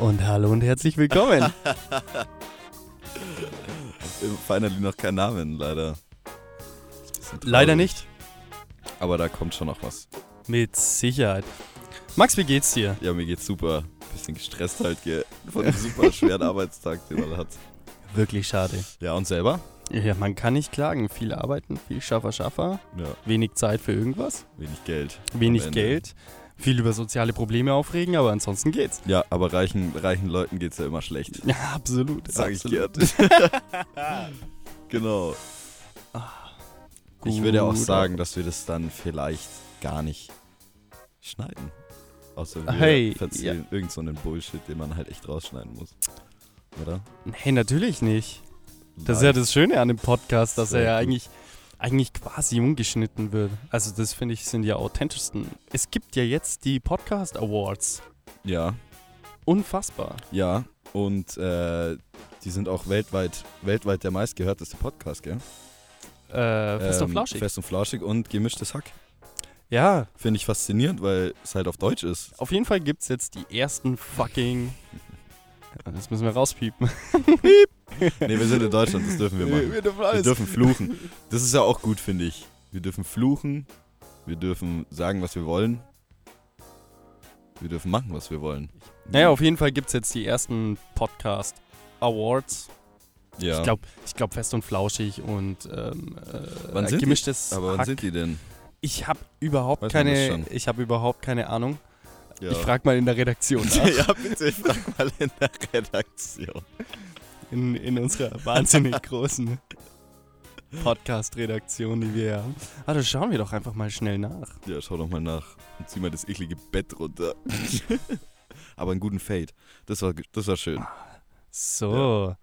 Und hallo und herzlich willkommen. Finally noch kein Namen, leider. Leider nicht. Aber da kommt schon noch was. Mit Sicherheit. Max, wie geht's dir? Ja, mir geht's super. Bisschen gestresst halt gell, von dem super schweren Arbeitstag, den man hat. Wirklich schade. Ja, und selber? Ja, man kann nicht klagen. Viel arbeiten, viel Schaffer, Schaffer. Ja, Wenig Zeit für irgendwas. wenig Geld. Wenig. Geld. Viel über soziale Probleme aufregen, aber ansonsten geht's. Ja, aber reichen, reichen Leuten geht's ja immer schlecht. Ja, absolut. Sag ich absolut. gern. genau. Ich würde ja auch sagen, dass wir das dann vielleicht gar nicht schneiden. Außer wir Hey, erzählen irgend so einen Bullshit, den man halt echt rausschneiden muss. Oder? Nee, natürlich nicht. Das ist ja das Schöne an dem Podcast, dass Sehr er ja gut. eigentlich, eigentlich quasi ungeschnitten wird. Also das finde ich sind die authentischsten. Es gibt ja jetzt die Podcast Awards. Ja, Unfassbar. ja. Und äh, die sind auch weltweit, weltweit der meistgehörteste Podcast, gell? Äh, fest und Ähm, flauschig. Fest und flauschig und gemischtes Hack. Ja, Finde ich faszinierend, weil es halt auf Deutsch ist. auf jeden Fall gibt es jetzt die ersten fucking... Das müssen wir rauspiepen. Nee, wir sind in Deutschland, das dürfen wir machen. Wir dürfen Wir dürfen fluchen. Das ist ja auch gut, finde ich. Wir dürfen fluchen. Wir dürfen sagen, was wir wollen. Wir dürfen machen, was wir wollen. Naja, auf jeden Fall gibt es jetzt die ersten Podcast Awards. ja. Ich glaube, ich glaub fest und flauschig und ähm, äh, Wann die? gemischtes Aber wann Hack. sind die denn? Ich habe überhaupt Weiß keine, ich habe überhaupt keine Ahnung. Ja. Ich frage mal in der Redaktion nach. ja, bitte, frag mal in der Redaktion. in, in unserer wahnsinnig großen Podcast-Redaktion, die wir haben. Ah, da schauen wir doch einfach mal schnell nach. Ja, schau doch mal nach und zieh mal das eklige Bett runter. Aber einen guten Fade. Das war, das war schön. So.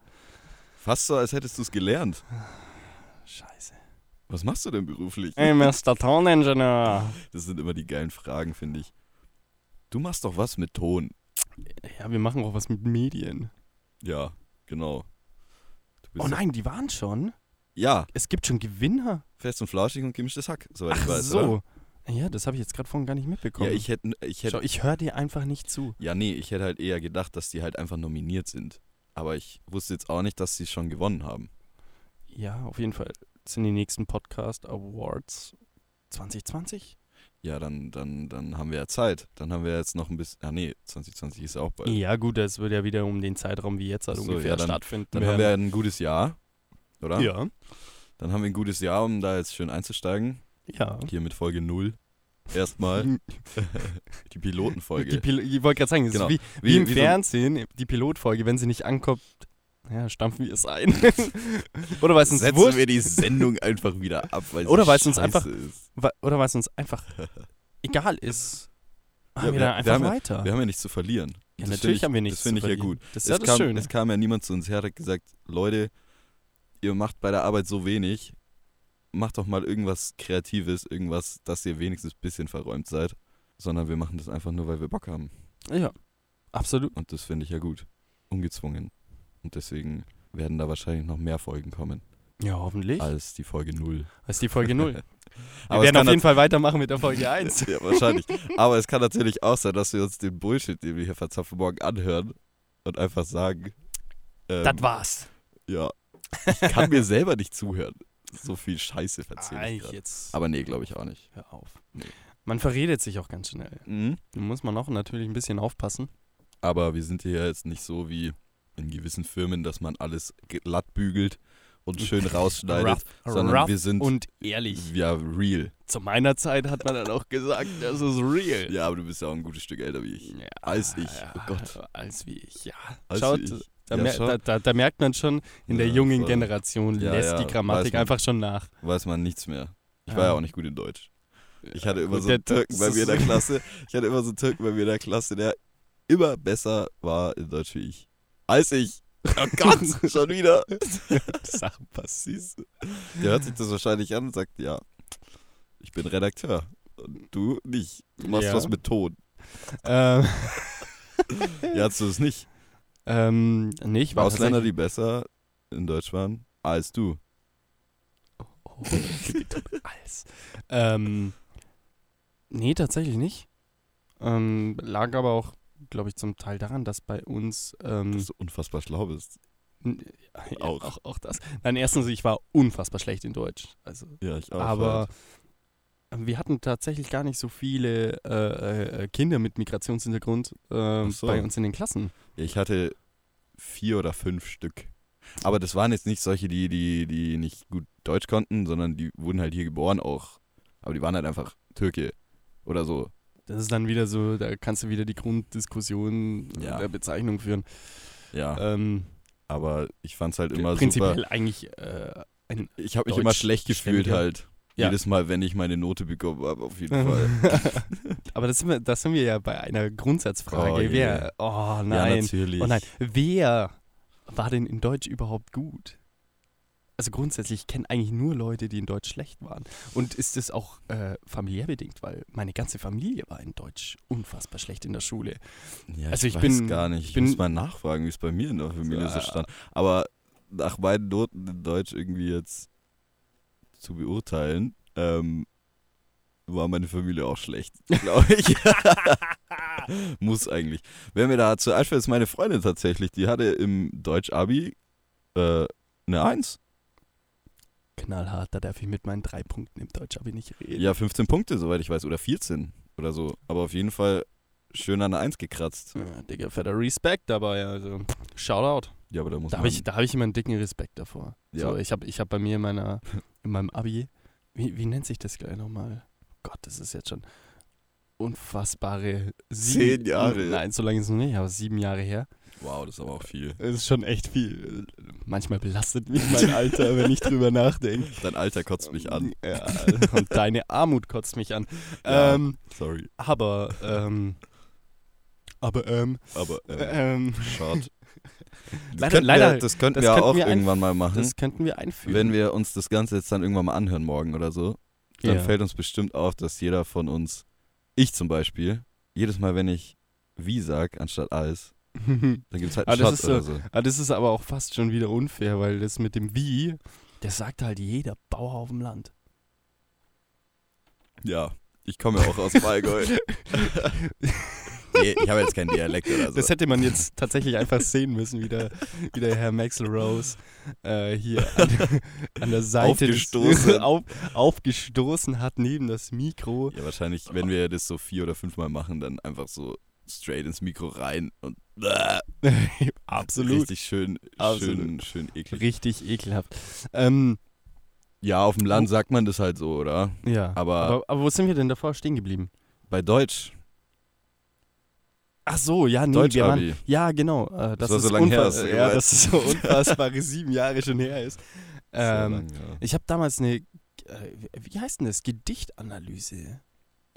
Fast so, als hättest du es gelernt. Scheiße. Was machst du denn beruflich? Hey, Mr. Toningenieur. Das sind immer die geilen Fragen, finde ich. Du machst doch was mit Ton. Ja, wir machen auch was mit Medien. Ja, genau. Oh nein, die waren schon. Ja, Es gibt schon Gewinner. fest und flauschig und gemischtes Hack, soweit ich Ach weiß. so. Oder? Ja, das habe ich jetzt gerade vorhin gar nicht mitbekommen. Ja, ich hätte, ich Schau, hätte, ich höre dir einfach nicht zu. ja, nee, ich hätte halt eher gedacht, dass die halt einfach nominiert sind. Aber ich wusste jetzt auch nicht, dass sie schon gewonnen haben. Ja, auf jeden Fall sind die nächsten Podcast Awards 2020? Ja, dann, dann, dann haben wir ja Zeit. Dann haben wir jetzt noch ein bisschen. Ah, nee, 2020 ist auch bald. Ja, gut, das wird ja wieder um den Zeitraum wie jetzt halt so, ungefähr ja, dann- stattfinden. Dann haben wir ein gutes Jahr, oder? ja. Dann haben wir ein gutes Jahr, um da jetzt schön einzusteigen. Ja. Hier mit Folge 0. Erstmal die Pilotenfolge. Die Pil ich wollte gerade sagen, Genau. ist wie, wie, im so- Fernsehen, die Pilotfolge, wenn sie nicht ankommt, ja, stampfen wir es ein. oder weil es uns Setzen wurscht, wir die Sendung einfach wieder ab, weil Oder weil es uns einfach- ist. oder weil es uns einfach egal ist. Machen Ja, wir wir- dann wir einfach haben ja- weiter. Wir haben ja nichts zu verlieren. ja, Das natürlich ich, haben wir nichts Das finde ich ja gut. Das ist es, ja das kam, Schöne. es kam ja niemand zu uns her, hat gesagt, Leute, ihr macht bei der Arbeit so wenig, macht doch mal irgendwas Kreatives, irgendwas, dass ihr wenigstens ein bisschen verräumt seid. Sondern wir machen das einfach nur, weil wir Bock haben. ja, absolut. Und das finde ich ja gut. Ungezwungen. Und deswegen werden da wahrscheinlich noch mehr Folgen kommen, Ja, hoffentlich. als die Folge 0. Das ist die Folge 0. Wir werden auf jeden Fall weitermachen mit der Folge 1. Ja, wahrscheinlich. Aber es kann natürlich auch sein, dass wir uns den Bullshit, den wir hier verzapfen, morgen anhören und einfach sagen, ähm, das war's. ja, ich kann mir selber nicht zuhören. So viel Scheiße jetzt Aber nee, glaube ich auch nicht. hör auf. Nee. Man verredet sich auch ganz schnell. Mhm. Da muss man auch natürlich ein bisschen aufpassen. Aber wir sind hier jetzt nicht so wie in gewissen Firmen, dass man alles glatt bügelt und schön rausschneidet, Rough, sondern rough wir sind und ehrlich. ja real. Zu meiner Zeit hat man dann auch gesagt, das ist real. Ja, aber du bist ja auch ein gutes Stück älter wie ich. Ja, Als ich. ja, Oh Gott. Als wie ich, ja. Als Schaut, ich. Da, Ja, mer da, da, da merkt man schon, in der jungen voll. Generation lässt die Grammatik man. einfach schon nach. Weiß man nichts mehr. Ich war ja auch nicht gut in Deutsch. Ich hatte immer so einen Türken bei mir in der Klasse. Ich hatte immer so einen Türken bei mir in der Klasse, der immer besser war in Deutsch wie ich. Als ich. Oh Gott, schon wieder. Sachen passieren. Der hört sich das wahrscheinlich an und sagt, ja, ich bin Redakteur. Und du nicht. Du machst Ja. was mit Ton. Ähm, Ja, hast du es nicht? ähm, nee, ich war Ausländer, die besser in Deutsch waren als du. Oh, Als. Ähm, nee, tatsächlich nicht. Ähm, lag aber auch glaube ich, zum Teil daran, dass bei uns. Ähm, Dass du unfassbar schlau bist. ja, Auch. auch. auch. das. Nein, erstens, ich war unfassbar schlecht in Deutsch. Also, Ja, ich auch. aber halt. wir hatten tatsächlich gar nicht so viele äh, äh, Kinder mit Migrationshintergrund Ach so. bei uns in den Klassen. Ich hatte vier oder fünf Stück. Aber das waren jetzt nicht solche, die, die, die nicht gut Deutsch konnten, sondern die wurden halt hier geboren auch. Aber die waren halt einfach Türke oder so. Das ist dann wieder so, da kannst du wieder die Grunddiskussion Ja. der Bezeichnung führen. Ja. Ähm, Aber ich fand's halt immer prinzipiell super. eigentlich äh, ein Ich habe mich immer schlecht gefühlt halt. Ja. Jedes Mal, wenn ich meine Note bekommen habe, auf jeden Fall. Aber das sind, wir, das sind wir ja bei einer Grundsatzfrage. Oh wer? Oh Ja, nein. natürlich. oh nein. Wer war denn in Deutsch überhaupt gut? Also grundsätzlich, ich kenne eigentlich nur Leute, die in Deutsch schlecht waren. Und ist das auch äh, familiär bedingt, weil meine ganze Familie war in Deutsch unfassbar schlecht in der Schule. Ja, Also ich, ich weiß bin- gar nicht. ich bin- muss mal nachfragen, wie es bei mir in der Familie so stand. Aber nach meinen Noten in Deutsch irgendwie jetzt zu beurteilen, ähm, war meine Familie auch schlecht, glaube ich. Muss eigentlich. Wer mir dazu einfällt, ist meine Freundin tatsächlich. Die hatte im Deutsch-Abi äh, eine Eins. Knallhart, da darf ich mit meinen drei Punkten im Deutsch aber nicht reden. Ja, 15 Punkte, soweit ich weiß. Oder 14 oder so. Aber auf jeden Fall schön an der Eins gekratzt. Ja, Digga, fetter Respekt dabei. Also, Shoutout. Ja, aber da muss Da man... habe ich, da hab ich immer einen dicken Respekt davor. Ja. So, ich habe ich hab bei mir in, meiner, in meinem Abi, wie, wie nennt sich das gleich nochmal? Gott, das ist jetzt schon unfassbare Zehn Jahre. Nein, so lange ist es noch nicht, aber sieben Jahre her. Wow, das ist aber auch viel. Das ist schon echt viel. Manchmal belastet mich mein Alter, wenn ich drüber nachdenke. Dein Alter kotzt mich an. Ja, und deine Armut kotzt mich an. Ja. Ähm, Sorry. aber, ähm, aber, ähm, Aber äh, ähm, schade. Das Leider- könnten leider- wir, das könnten das wir könnten auch wir irgendwann mal machen. das könnten wir einführen. Wenn wir uns das Ganze jetzt dann irgendwann mal anhören morgen oder so, dann Ja. fällt uns bestimmt auf, dass jeder von uns, ich zum Beispiel, jedes Mal, wenn ich wie sag anstatt alles, dann gibt es halt einen das Shot ist so- oder so. Ah, das ist aber auch fast schon wieder unfair, weil das mit dem Wie, das sagt halt jeder Bauer auf dem Land. Ja, ich komme ja auch aus Allgäu. nee, ich habe jetzt keinen Dialekt oder so. Das hätte man jetzt tatsächlich einfach sehen müssen, wie der, wie der Herr Maxwell Rose äh, hier an, an der Seite des- Aufgestoßen. auf, aufgestoßen hat neben das Mikro. ja, wahrscheinlich, wenn wir das so vier oder fünfmal machen, dann einfach so straight ins Mikro rein und Absolut. richtig schön, schön, Absolut. schön eklig. Richtig ekelhaft. Ähm, Ja, auf dem Land sagt man das halt so, oder? ja. Aber- aber, aber wo sind wir denn davor stehen geblieben? Bei Deutsch, Ach so, ja, nee, wir waren, ja, genau. Äh, das, war ist so lang her, du ja, dass es so unfassbare sieben Jahre schon her ist. Ähm, lang, ja. Ich habe damals eine, äh, wie heißt denn das? Gedichtanalyse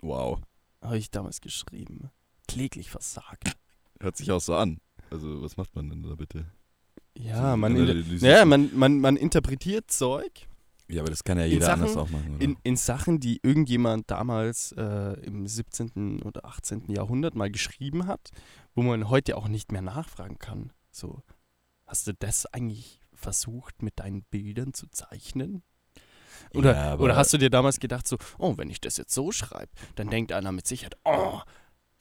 Wow, habe ich damals geschrieben. Kläglich versagt. Hört sich auch so an. Also, was macht man denn da bitte? Ja, So man, eine inter- ja, man, man, man interpretiert Zeug Ja, aber das kann ja jeder Sachen- anders auch machen, oder? in, in Sachen, die irgendjemand damals äh, im 17. oder 18. Jahrhundert mal geschrieben hat, wo man heute auch nicht mehr nachfragen kann. So, hast du das eigentlich versucht, mit deinen Bildern zu zeichnen? Oder, Ja, oder hast du dir damals gedacht, so, oh, wenn ich das jetzt so schreibe, dann denkt einer mit Sicherheit, oh,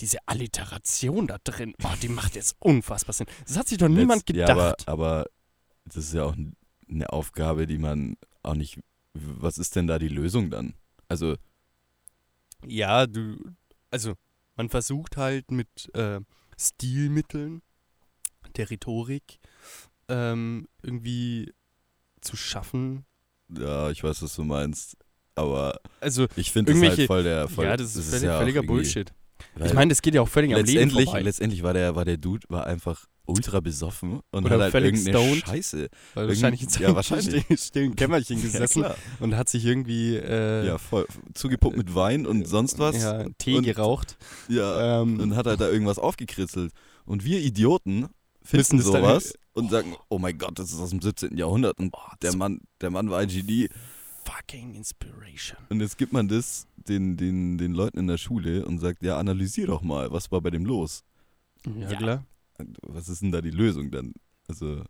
diese Alliteration da drin, oh, die macht jetzt unfassbar Sinn. Das hat sich doch niemand Letzt- gedacht. Ja, aber, aber das ist ja auch eine Aufgabe, die man auch nicht. Was ist denn da die Lösung dann? Also, Ja, du, also man versucht halt mit äh, Stilmitteln der Rhetorik ähm, irgendwie zu schaffen. ja, ich weiß, was du meinst. Aber Also, ich finde das halt voll der. Voll, ja, das ist, völlig, ja auch völliger Bullshit. Weil Ich meine, das geht ja auch völlig am Leben letztendlich, vorbei. letztendlich war der, war der Dude war einfach ultra besoffen und Oder hat halt völlig irgendeine stoned. Scheiße. Weil wahrscheinlich in ja, wahrscheinlich. stillen- Kämmerchen Ja, gesessen klar. und hat sich irgendwie äh, Ja, voll. Zugepumpt mit Wein und sonst was. ja, Tee und, geraucht. Ja, Ähm, und hat halt da irgendwas aufgekritzelt. Und wir Idioten finden sowas und sagen, oh mein Gott, das ist aus dem 17. Jahrhundert und oh, der Mann, der Mann war ein Genie. fucking Inspiration. Und jetzt gibt man das den, den, den Leuten in der Schule und sagt, ja, analysier doch mal, was war bei dem los? Ja, Ja. klar. Was ist denn da die Lösung dann? Also,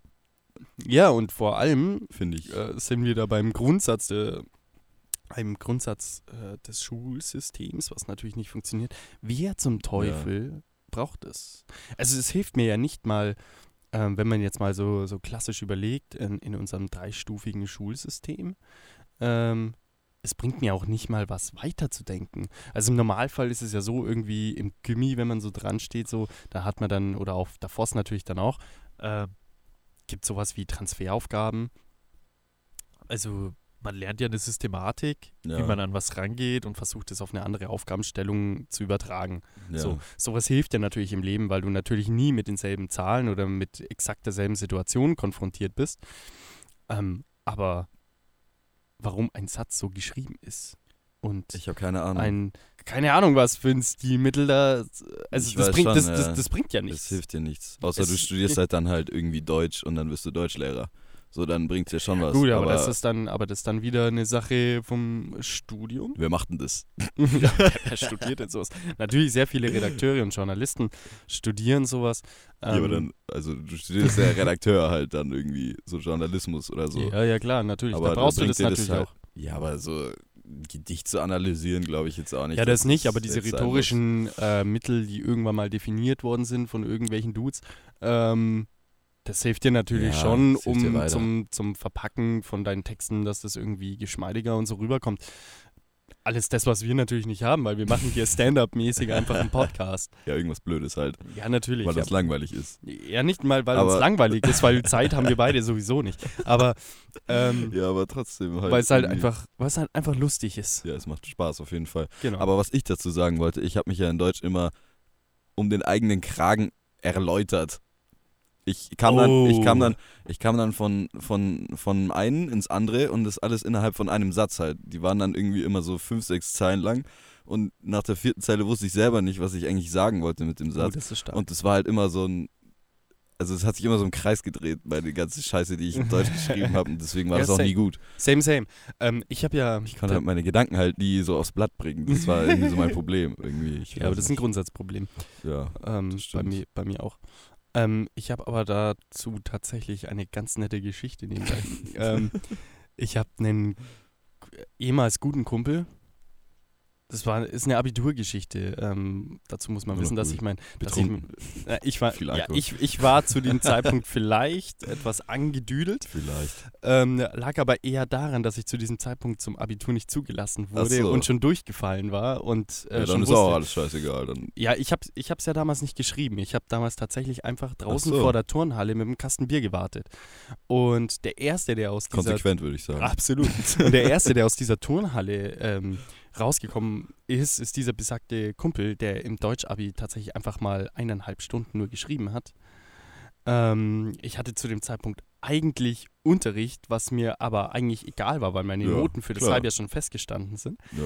Ja, und vor allem finde ich. äh, sind wir da beim Grundsatz, der, einem Grundsatz äh, des Schulsystems, was natürlich nicht funktioniert. Wer zum Teufel braucht es. Also es hilft mir ja nicht mal, ähm, wenn man jetzt mal so, so klassisch überlegt, in, in unserem dreistufigen Schulsystem, ähm, es bringt mir auch nicht mal was weiterzudenken. Also im Normalfall ist es ja so, irgendwie im Gimmi, wenn man so dran steht, so, da hat man dann, oder auf der FOS natürlich dann auch, äh, gibt sowas wie Transferaufgaben. Also man lernt ja eine Systematik, Ja. wie man an was rangeht und versucht es auf eine andere Aufgabenstellung zu übertragen. Ja. So, sowas hilft dir natürlich im Leben, weil du natürlich nie mit denselben Zahlen oder mit exakt derselben Situation konfrontiert bist. Ähm, aber warum ein Satz so geschrieben ist und Ich habe keine Ahnung. ein, keine Ahnung, was für ein Stilmittel da, also das bringt, schon, das, ja. das, das bringt ja Das nichts. hilft dir nichts. Außer Es- du studierst halt dann halt irgendwie Deutsch und dann wirst du Deutschlehrer. So, dann bringt dir schon was. Gut, aber, das ist dann, aber das ist dann wieder eine Sache vom Studium. Wer macht denn das? ja, wer studiert denn sowas? Natürlich sehr viele Redakteure und Journalisten studieren sowas. ja, aber Ähm, dann, also du studierst ja Redakteur halt dann irgendwie, so Journalismus oder so. Ja, ja, klar, natürlich. aber da brauchst du das natürlich halt, auch. Ja, aber so Gedicht zu analysieren, glaube ich jetzt auch nicht. Ja, das nicht, aber diese rhetorischen äh, Mittel, die irgendwann mal definiert worden sind von irgendwelchen Dudes, ähm, das hilft dir natürlich Ja, schon, um zum, zum Verpacken von deinen Texten, dass das irgendwie geschmeidiger und so rüberkommt. Alles das, was wir natürlich nicht haben, weil wir machen hier Stand-up-mäßig einfach einen Podcast. Ja, irgendwas Blödes halt, Ja, natürlich. weil das ja. langweilig ist. ja, nicht mal, weil uns Aber- langweilig ist, weil Zeit haben wir beide sowieso nicht. Aber ähm, Ja, aber trotzdem halt. weil es halt einfach, weil es halt einfach lustig ist. Ja, es macht Spaß auf jeden Fall. Genau. Aber was ich dazu sagen wollte, ich habe mich ja in Deutsch immer um den eigenen Kragen erläutert. Ich kam dann, ich kam Oh. dann, ich kam dann von, von, von einen ins andere und das alles innerhalb von einem Satz halt. Die waren dann irgendwie immer so fünf, sechs Zeilen lang und nach der vierten Zeile wusste ich selber nicht, was ich eigentlich sagen wollte mit dem oh, Satz. das ist stark. Und es war halt immer so ein, also es hat sich immer so im Kreis gedreht bei der ganzen Scheiße, die ich in Deutsch geschrieben habe und deswegen war Ja, das auch same. nie gut. Same, same. Ähm, ich habe ja. Ich konnte halt meine Gedanken halt nie so aufs Blatt bringen. Das war irgendwie so mein Problem. Irgendwie. Ja, aber das ist ein. Grundsatzproblem. Ja. Ähm, Das bei, mir, bei mir auch. Ähm, ich habe aber dazu tatsächlich eine ganz nette Geschichte nebenbei. ähm, ich habe einen ehemals guten Kumpel. Das war, ist eine Abiturgeschichte. Ähm, dazu muss man Nur wissen, dass ich mein, dass ich, äh, ich war, ja, ich, ich war zu dem Zeitpunkt vielleicht etwas angedüdelt. Vielleicht. Ähm, lag aber eher daran, dass ich zu diesem Zeitpunkt zum Abitur nicht zugelassen wurde so. und schon durchgefallen war und äh, Ja, dann ist wusste, auch alles scheißegal. Dann. ja, ich habe ich hab's ja damals nicht geschrieben. Ich habe damals tatsächlich einfach draußen so. vor der Turnhalle mit einem Kasten Bier gewartet. Und der Erste, der aus dieser... Konsequent, würde ich sagen. Absolut. Und der Erste, der aus dieser Turnhalle ähm, rausgekommen ist, ist dieser besagte Kumpel, der im Deutsch-Abi tatsächlich einfach mal eineinhalb Stunden nur geschrieben hat. Ähm, ich hatte zu dem Zeitpunkt eigentlich Unterricht, was mir aber eigentlich egal war, weil meine Ja, Noten für das klar. Halbjahr schon festgestanden sind. Ja.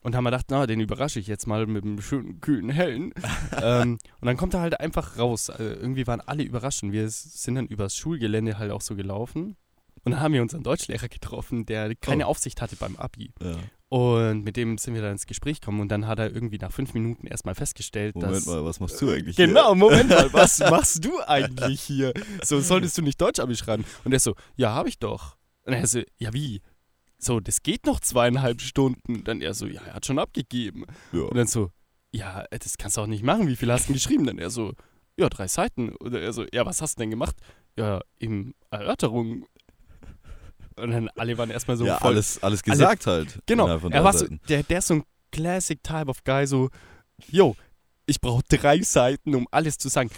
Und haben wir gedacht, na, den überrasche ich jetzt mal mit einem schönen, kühlen Hellen. ähm, und dann kommt er halt einfach raus. Also irgendwie waren alle überrascht. Und wir sind dann übers Schulgelände halt auch so gelaufen. Und dann haben wir unseren Deutschlehrer getroffen, der keine Oh. Aufsicht hatte beim Abi. ja. Und mit dem sind wir dann ins Gespräch gekommen. Und dann hat er irgendwie nach fünf Minuten erstmal festgestellt, Moment dass. mal, was machst du eigentlich? Genau, Moment mal, was machst du eigentlich hier? So, solltest du nicht Deutsch-Abi schreiben? Und er so, ja, habe ich doch. Und er so, ja, wie? So, das geht noch zweieinhalb Stunden. Dann er so, ja, er hat schon abgegeben. Hier? Und dann so, ja, das kannst du auch nicht machen. Wie viel hast du denn geschrieben? Dann er so, ja, drei Seiten. Oder er so, ja, was hast du denn gemacht? Ja, eben Erörterung. Und dann alle waren erstmal so ja, voll. alles, alles gesagt halt. Genau, er war so, der, der ist so ein Classic Type of Guy, so, yo, ich brauche drei Seiten, um alles zu sagen.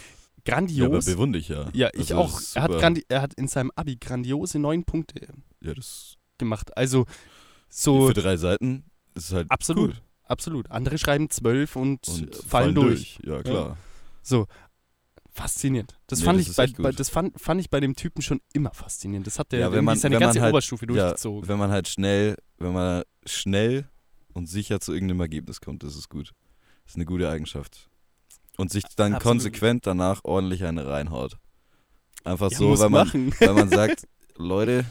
Ja, aber Grandios. bewundere ich ja. Ja, ich Also, auch. Er hat, grandi er hat in seinem Abi grandiose neun Punkte Ja, gemacht. Also, so, für drei Seiten ist halt absolut. gut. Absolut. Andere schreiben zwölf und, Und fallen, durch. Ja, klar. So, faszinierend. Das, Ja, fand, das ich bei, bei, das fand, fand ich bei dem Typen schon immer faszinierend. Das hat der Ja, wenn man- seine wenn man ganze halt- Oberstufe Ja, durchgezogen. wenn man halt schnell, wenn man schnell und sicher zu irgendeinem Ergebnis kommt, das ist gut. Das ist eine gute Eigenschaft. Und sich dann Absolut. konsequent danach ordentlich eine reinhaut. Einfach Ja, so, weil man, machen. weil man sagt, Leute,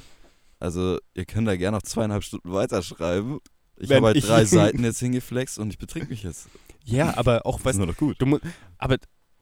also ihr könnt da gerne noch zweieinhalb Stunden weiterschreiben. Ich habe halt drei Seiten jetzt hingeflext und ich betrink mich jetzt. Ja, aber auch, Das weißt ist nur noch gut. du, aber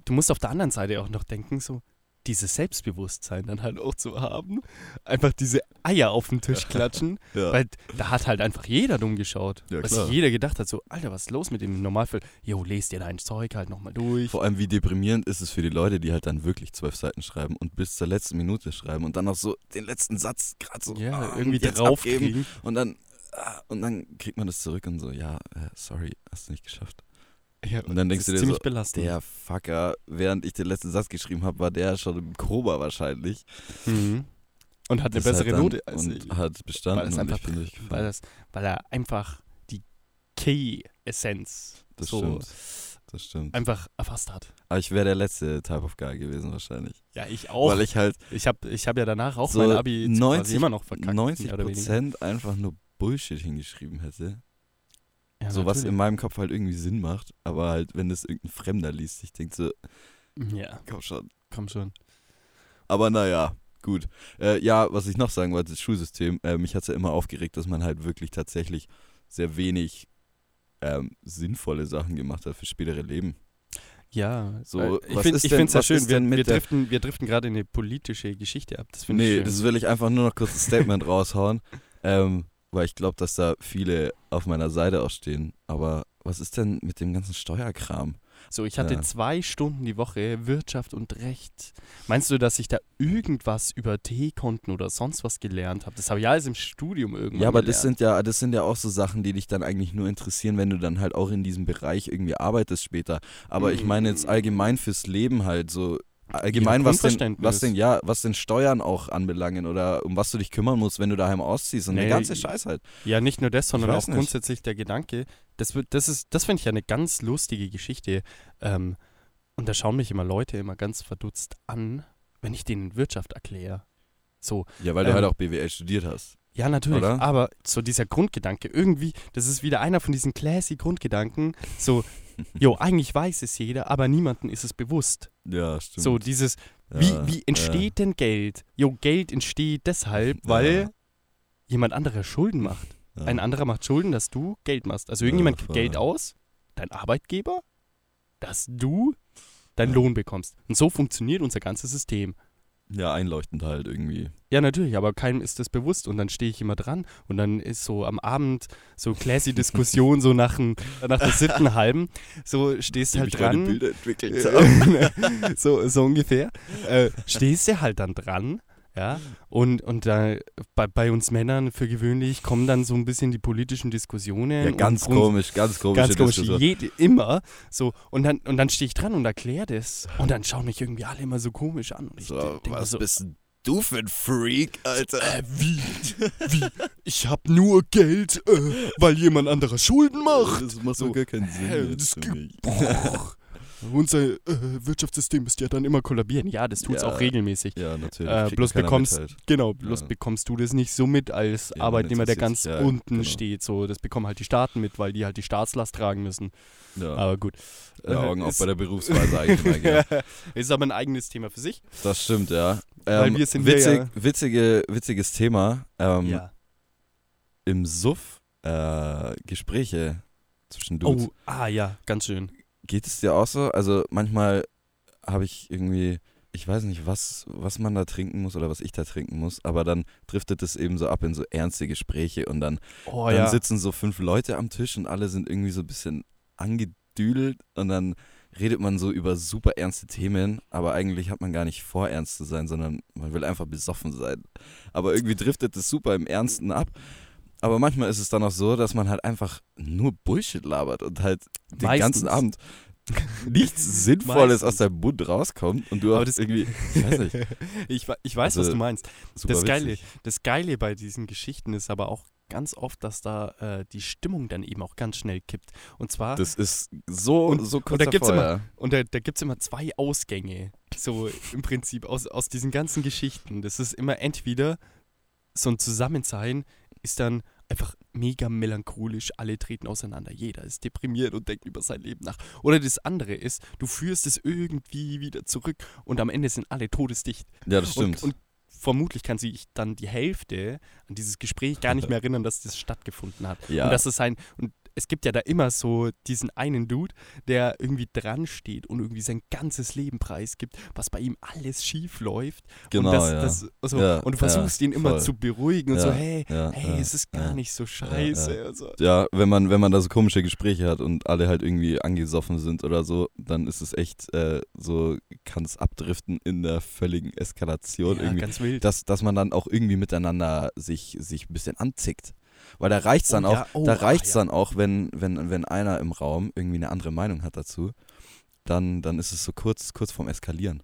du musst auf der anderen Seite auch noch denken, so, dieses Selbstbewusstsein dann halt auch zu haben, einfach diese Eier auf den Tisch klatschen, Ja. weil da hat halt einfach jeder dumm geschaut. Ja, weil klar. sich jeder gedacht hat, so, Alter, was ist los mit dem Normalfall? Jo, lest dir dein Zeug halt nochmal durch. Vor allem, wie deprimierend ist es für die Leute, die halt dann wirklich zwölf Seiten schreiben und bis zur letzten Minute schreiben und dann noch so den letzten Satz gerade so Ja, ah, irgendwie abgeben und dann ah, und dann kriegt man das zurück und so, ja, äh, sorry, hast du nicht geschafft. Ja, Und dann denkst du dir ziemlich so, belastend. Der Fucker, während ich den letzten Satz geschrieben habe, war der schon im Koma wahrscheinlich. Mhm. Und hat eine Das halt bessere dann- Note als und ich. hat bestanden Weil einfach-. Weil, das, weil er einfach die Key-Essenz so stimmt. Das stimmt. einfach erfasst hat. Aber ich wäre der letzte Type of Guy gewesen wahrscheinlich. Ja, ich auch. Weil ich halt Ich habe ich hab ja danach auch So mein Abi quasi 90 immer noch verkackt. 90 mehr oder weniger. Prozent einfach nur Bullshit hingeschrieben hätte. Ja, so was in meinem Kopf halt irgendwie Sinn macht. Aber halt, wenn das irgendein Fremder liest, ich denke so, Ja, komm schon. komm schon. Aber naja, gut. Äh, ja, was ich noch sagen wollte, das Schulsystem, äh, mich hat es ja immer aufgeregt, dass man halt wirklich tatsächlich sehr wenig ähm, sinnvolle Sachen gemacht hat für spätere Leben. Ja, So, weil ich finde es was schön. Wir, wir, driften, wir driften gerade in eine politische Geschichte ab. Das Nee, das will ich einfach nur noch kurz ein Statement raushauen, ähm, weil ich glaube, dass da viele auf meiner Seite auch stehen. Aber was ist denn mit dem ganzen Steuerkram? So, ich hatte Ja. zwei Stunden die Woche Wirtschaft und Recht. Meinst du, dass ich da irgendwas über T-Konten oder sonst was gelernt habe? Das habe ich alles im Studium irgendwann Ja, aber gelernt. das sind ja, das sind ja auch so Sachen, die dich dann eigentlich nur interessieren, wenn du dann halt auch in diesem Bereich irgendwie arbeitest später. Aber ich meine jetzt allgemein fürs Leben halt so allgemein was den, was den ja was den Steuern auch anbelangen oder um was du dich kümmern musst, wenn du daheim ausziehst und Nee, der ganze Scheiß halt. Ja, nicht nur das, sondern auch nicht. grundsätzlich der Gedanke, das, wird, das, ist, das finde ich ja eine ganz lustige Geschichte. Ähm, und da schauen mich immer Leute immer ganz verdutzt an, wenn ich denen Wirtschaft erkläre. So, Ja, weil du Ähm, halt auch BWL studiert hast. ja, natürlich, Oder? aber so dieser Grundgedanke, irgendwie, das ist wieder einer von diesen classy Grundgedanken, so, jo, eigentlich weiß es jeder, aber niemandem ist es bewusst. Ja, stimmt. So, dieses, ja, wie, wie entsteht denn Geld? Jo, Geld entsteht deshalb, weil Ja. jemand anderer Schulden macht. ja. Ein anderer macht Schulden, dass du Geld machst. Also irgendjemand Ja, gibt. Geld aus, dein Arbeitgeber, dass du deinen Ja. Lohn bekommst. Und so funktioniert unser ganzes System. Ja, einleuchtend halt irgendwie. Ja, natürlich, aber keinem ist das bewusst und dann stehe ich immer dran und dann ist so am Abend so classy Diskussion so nach, dem, nach der siebten halben, so stehst Die halt mich dran. Bilder entwickelt so, so ungefähr. Äh, stehst du halt dann dran, ja, und, und da bei, bei uns Männern für gewöhnlich kommen dann so ein bisschen die politischen Diskussionen. Ja, und ganz grund- komisch, ganz komisch. Ganz komisch, jede, immer. So, und dann, und dann stehe ich dran und erkläre das. Und dann schauen mich irgendwie alle immer so komisch an. Und ich So, was so, bist du für ein Freak, Alter? äh, wie? Wie? Ich hab nur Geld, äh, weil jemand anderer Schulden macht. Das macht So, gar keinen Sinn. Jetzt das für gibt- mich. Boah, unser äh, Wirtschaftssystem müsste ja dann immer kollabieren. Ja, das tut's Ja. auch regelmäßig. Ja, natürlich. Äh, bloß bekommst- halt. Genau, bloß Ja. bekommst du das nicht so mit als Ja, Arbeitnehmer, der ganz ja, unten genau. steht. So, das bekommen halt die Staaten mit, weil die halt die Staatslast tragen müssen. Ja, Aber gut. ja Äh, Augen auf ist- bei der Berufsweise eigentlich. gell? ist aber ein eigenes Thema für sich. Das stimmt, ja. Weil Ähm, wir sind hier witzig, ja- witzige, witziges Thema. Ähm, ja. Im Suff äh, Gespräche zwischen Dudes. Oh, ah ja, ganz schön. Geht es dir auch so? Also manchmal habe ich irgendwie, ich weiß nicht, was, was man da trinken muss oder was ich da trinken muss, aber dann driftet es eben so ab in so ernste Gespräche und dann, Oh dann ja. sitzen so fünf Leute am Tisch und alle sind irgendwie so ein bisschen angedüdelt und dann redet man so über super ernste Themen, aber eigentlich hat man gar nicht vor, ernst zu sein, sondern man will einfach besoffen sein. Aber irgendwie driftet es super im Ernsten ab. Aber manchmal ist es dann auch so, dass man halt einfach nur Bullshit labert und halt den Meistens. ganzen Abend nichts Sinnvolles Meistens. aus deinem Mund rauskommt und du Aber das- irgendwie, ich weiß nicht, ich, ich weiß, was Also, du meinst. Das Geile, witzig. das Geile bei diesen Geschichten ist aber auch ganz oft, dass da äh, die Stimmung dann eben auch ganz schnell kippt. Und zwar, Das ist so, Und- so und kurz da gibt's davor, immer- und da, da gibt es immer zwei Ausgänge, so im Prinzip aus, aus diesen ganzen Geschichten. Das ist immer entweder so ein Zusammensein ist dann einfach mega melancholisch, alle treten auseinander, jeder ist deprimiert und denkt über sein Leben nach. Oder das andere ist, du führst es irgendwie wieder zurück und am Ende sind alle todesdicht. Ja, das stimmt. Und, und vermutlich kann sich dann die Hälfte an dieses Gespräch gar nicht mehr erinnern, dass das stattgefunden hat. ja. Und das ist ein, und es gibt ja da immer so diesen einen Dude, der irgendwie dran steht und irgendwie sein ganzes Leben preisgibt, was bei ihm alles schief läuft. Genau, und, das, ja. das, so, Ja, und du versuchst ihn immer voll. zu beruhigen und Ja, so, hey, ja, hey, ja, es ist gar ja. nicht so scheiße. ja. So. Ja, wenn man, wenn man da so komische Gespräche hat und alle halt irgendwie angesoffen sind oder so, dann ist es echt äh, so, kann es abdriften in der völligen Eskalation Ja, irgendwie. ganz wild. Dass, dass man dann auch irgendwie miteinander sich, sich ein bisschen anzickt. Weil da reicht's dann Oh auch, ja, oh, da ah, ja. dann auch, wenn, wenn, wenn einer im Raum irgendwie eine andere Meinung hat dazu, dann, dann ist es so kurz, kurz vorm Eskalieren.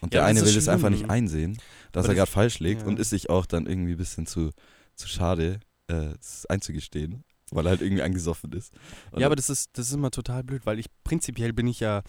Und der eine will es einfach nicht schlimm. einsehen, dass Aber er gerade falsch liegt und ist sich auch dann irgendwie ein bisschen zu, zu schade, äh, es einzugestehen, weil er halt irgendwie angesoffen ist. Und Ja, aber das ist, das ist immer total blöd, weil ich prinzipiell bin ich ja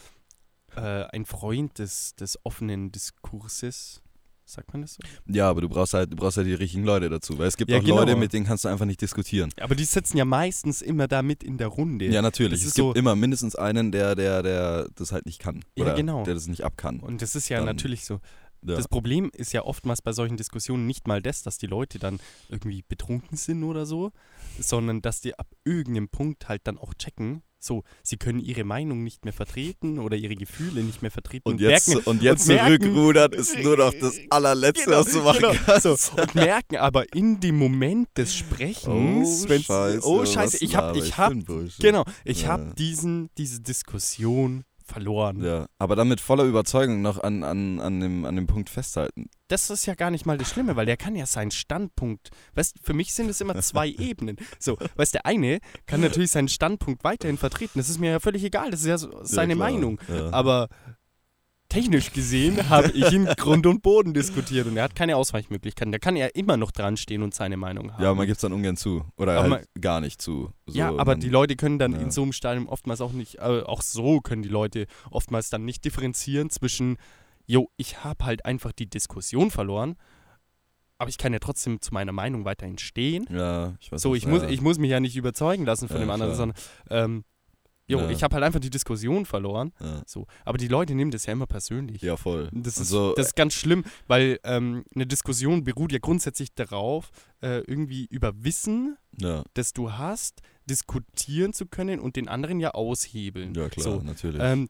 äh, ein Freund des, des offenen Diskurses. Sagt man das so? ja, aber du brauchst halt, du brauchst halt die richtigen Leute dazu, weil es gibt Ja, auch genau. Leute, mit denen kannst du einfach nicht diskutieren. Aber die sitzen ja meistens immer da mit in der Runde. Ja, natürlich. Das Es ist gibt so- immer mindestens einen, der, der, der das halt nicht kann. Ja, Oder genau. der das nicht ab kann. Und das ist ja Dann- natürlich so. Ja. Das Problem ist ja oftmals bei solchen Diskussionen nicht mal das, dass die Leute dann irgendwie betrunken sind oder so, sondern dass die ab irgendeinem Punkt halt dann auch checken, so, sie können ihre Meinung nicht mehr vertreten oder ihre Gefühle nicht mehr vertreten und jetzt, merken, und jetzt und merken- zurückrudern ist nur noch das allerletzte, Genau, was du machen genau. kannst. So, und merken aber in dem Moment des Sprechens, wenn's- oh Scheiße, ich hab, laber ich hab, für ein Bullshit. genau, ich Ja. hab diesen, diese Diskussion verloren. Ja, aber dann mit voller Überzeugung noch an, an, an, dem, an dem Punkt festhalten. Das ist ja gar nicht mal das Schlimme, weil der kann ja seinen Standpunkt, weißt, für mich sind es immer zwei Ebenen. So, weißt, der eine kann natürlich seinen Standpunkt weiterhin vertreten, das ist mir ja völlig egal, das ist ja seine Ja. Meinung. Ja. Aber technisch gesehen habe ich ihn Grund und Boden diskutiert und er hat keine Ausweichmöglichkeiten. Der kann ja immer noch dran stehen und seine Meinung haben. ja, man gibt es dann ungern zu. Oder Aber halt gar nicht zu. So, ja, aber man, die Leute können dann ja. in so einem Stadium oftmals auch nicht, äh, auch so können die Leute oftmals dann nicht differenzieren zwischen, jo, ich habe halt einfach die Diskussion verloren, aber ich kann ja trotzdem zu meiner Meinung weiterhin stehen. Ja, ich weiß So, was- ich muss, ja. ich muss mich ja nicht überzeugen lassen von Ja, dem anderen, klar. sondern, ähm, jo, Ja. ich habe halt einfach die Diskussion verloren. Ja. So, aber die Leute nehmen das ja immer persönlich. ja, voll. Das ist, so, das ist ganz schlimm, weil ähm, eine Diskussion beruht ja grundsätzlich darauf, äh, irgendwie über Wissen, ja, das du hast, diskutieren zu können und den anderen ja aushebeln. ja, klar, So, natürlich. ähm,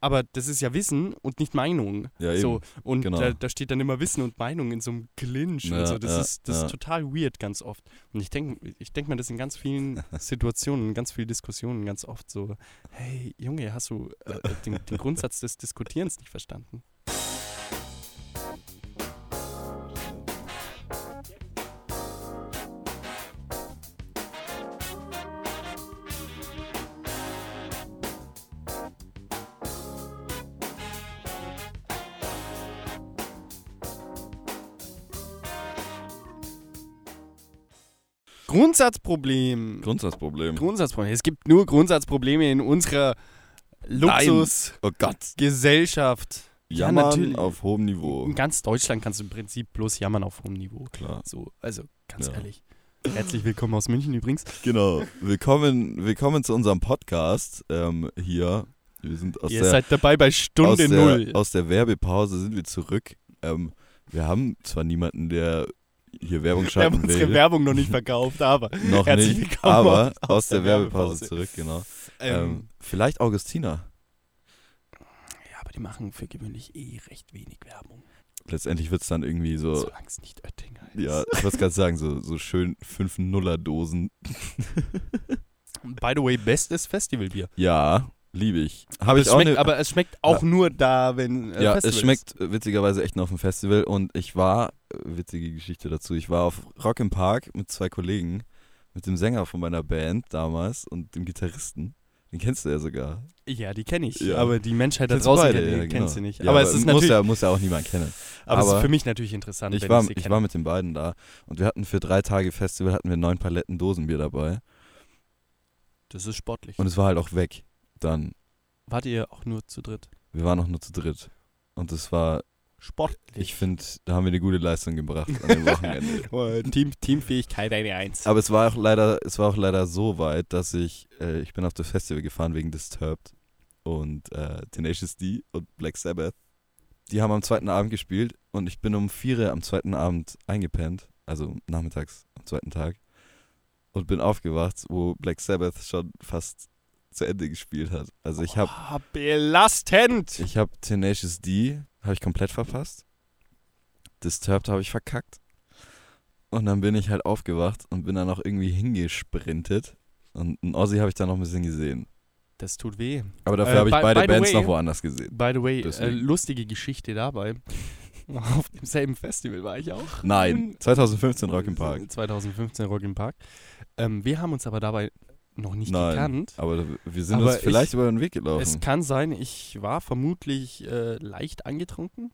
aber das ist ja Wissen und nicht Meinung. ja, eben. so, und genau. da, da steht dann immer Wissen und Meinung in so einem Clinch. Ja, und so. Das, ja, ist, das ja. ist total weird ganz oft. Und ich denke ich denk mir das in ganz vielen Situationen, in ganz vielen Diskussionen ganz oft so, hey Junge, hast du äh, den, den Grundsatz des Diskutierens nicht verstanden? Grundsatzproblem. Grundsatzproblem. Grundsatzproblem. Es gibt nur Grundsatzprobleme in unserer Luxusgesellschaft. oh. Ja, Jammern natürlich. auf hohem Niveau. In ganz Deutschland kannst du im Prinzip bloß jammern auf hohem Niveau. Klar. So, also ganz Ja. ehrlich. Herzlich willkommen aus München übrigens. Genau. Willkommen, willkommen zu unserem Podcast ähm, hier. Wir sind aus Ihr der, seid dabei bei aus, Stunde der, Null. aus der Werbepause sind wir zurück. Ähm, wir haben zwar niemanden, der hier Werbung Wir haben schalten unsere will. Werbung noch nicht verkauft, aber noch Herzlich nicht, willkommen aber aus- der, der Werbepause, zurück, genau. ähm, Ähm, vielleicht Augustina. ja, aber die machen für gewöhnlich eh recht wenig Werbung. Letztendlich wird es dann irgendwie so, Solange es nicht Oettinger ist. ja, ich wollte gerade sagen, so, so schön 5 Nuller-Dosen. By the way, bestes Festivalbier. Ja, liebe ich. Habe ich auch schmeckt, ne, aber es schmeckt auch nur da, wenn äh, Ja, Festival es schmeckt äh, witzigerweise echt nur auf dem Festival und ich war, äh, witzige Geschichte dazu, ich war auf Rock im Park mit zwei Kollegen, mit dem Sänger von meiner Band damals und dem Gitarristen. Den kennst du ja sogar. ist. Ja, die kenne ich. Ja. Aber die Menschheit da Kennst du draußen beide, kennt, ja, genau. sie nicht. Ja, aber es ist muss natürlich, ja, muss ja auch niemand kennen. aber, es ist aber für mich natürlich interessant, Ich war, ich kenne. war mit den beiden da und wir hatten für drei Tage Festival hatten wir neun Paletten Dosenbier dabei das ist sportlich. und es war halt auch weg. Dann, Wart ihr auch nur zu dritt? wir waren noch nur zu dritt und es war, Sportlich. ich finde, da haben wir eine gute Leistung gebracht an dem Wochenende. Team, Teamfähigkeit eine Eins. Aber es war auch leider, es war auch leider so weit, dass ich, äh, ich bin auf das Festival gefahren wegen Disturbed und äh, Tenacious D und Black Sabbath. Die haben am zweiten Abend gespielt und ich bin um vier Uhr am zweiten Abend eingepennt, also nachmittags am zweiten Tag. und bin aufgewacht, wo Black Sabbath schon fast zu Ende gespielt hat. Also ich habe Oh, belastend. ich habe Tenacious D habe ich komplett verpasst. Disturbed habe ich verkackt. Und dann bin ich halt aufgewacht und bin dann auch irgendwie hingesprintet. Und einen Ozzy habe ich dann noch ein bisschen gesehen. Das tut weh. Aber dafür Äh, habe ich by- beide by Bands way- noch woanders gesehen. By the way, äh, lustige Geschichte dabei. Auf demselben Festival war ich auch. Nein, 2015 Rock im Park. 2015 Rock im Park. Ähm, wir haben uns aber dabei noch nicht Nein, gekannt. aber wir sind Aber uns vielleicht ich- über den Weg Es gelaufen. kann sein, ich war vermutlich äh, leicht angetrunken.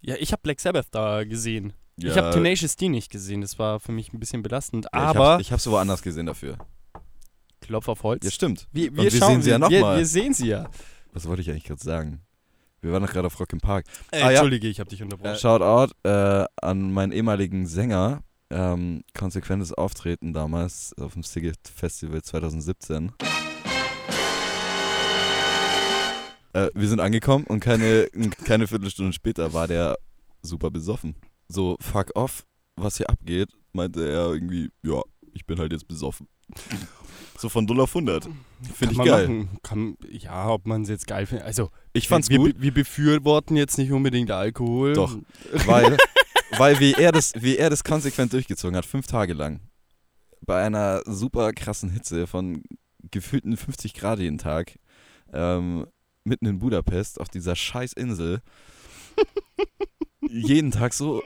Ja, ich habe Black Sabbath da gesehen. Ich Ja, habe Tenacious D nicht gesehen. Das war für mich ein bisschen belastend. ja, aber ich habe es woanders gesehen dafür. Klopf auf Holz. Ja, stimmt. wir, wir schauen, sehen sie ja noch wir. Wir sehen sie ja. Was wollte ich eigentlich gerade sagen? Wir waren doch gerade auf Rock im Park. Äh, Ah, ja. Entschuldige, ich habe dich unterbrochen. Shoutout äh, an meinen ehemaligen Sänger. Ähm, konsequentes Auftreten damals auf dem Siget Festival 2017. Äh, wir sind angekommen und keine, keine Viertelstunde später war der super besoffen. So, fuck off, was hier abgeht, meinte er irgendwie, ja, ich bin halt jetzt besoffen. So von 0 auf 100. Finde ich geil. Kann, ja, ob man es jetzt geil findet. Also, Ich fand's wir, gut, wir befürworten jetzt nicht unbedingt Alkohol. Doch. weil, weil wie, er das, wie er das konsequent durchgezogen hat, fünf Tage lang, bei einer super krassen Hitze von gefühlten 50 Grad jeden Tag, ähm, mitten in Budapest, auf dieser scheiß Insel, jeden Tag so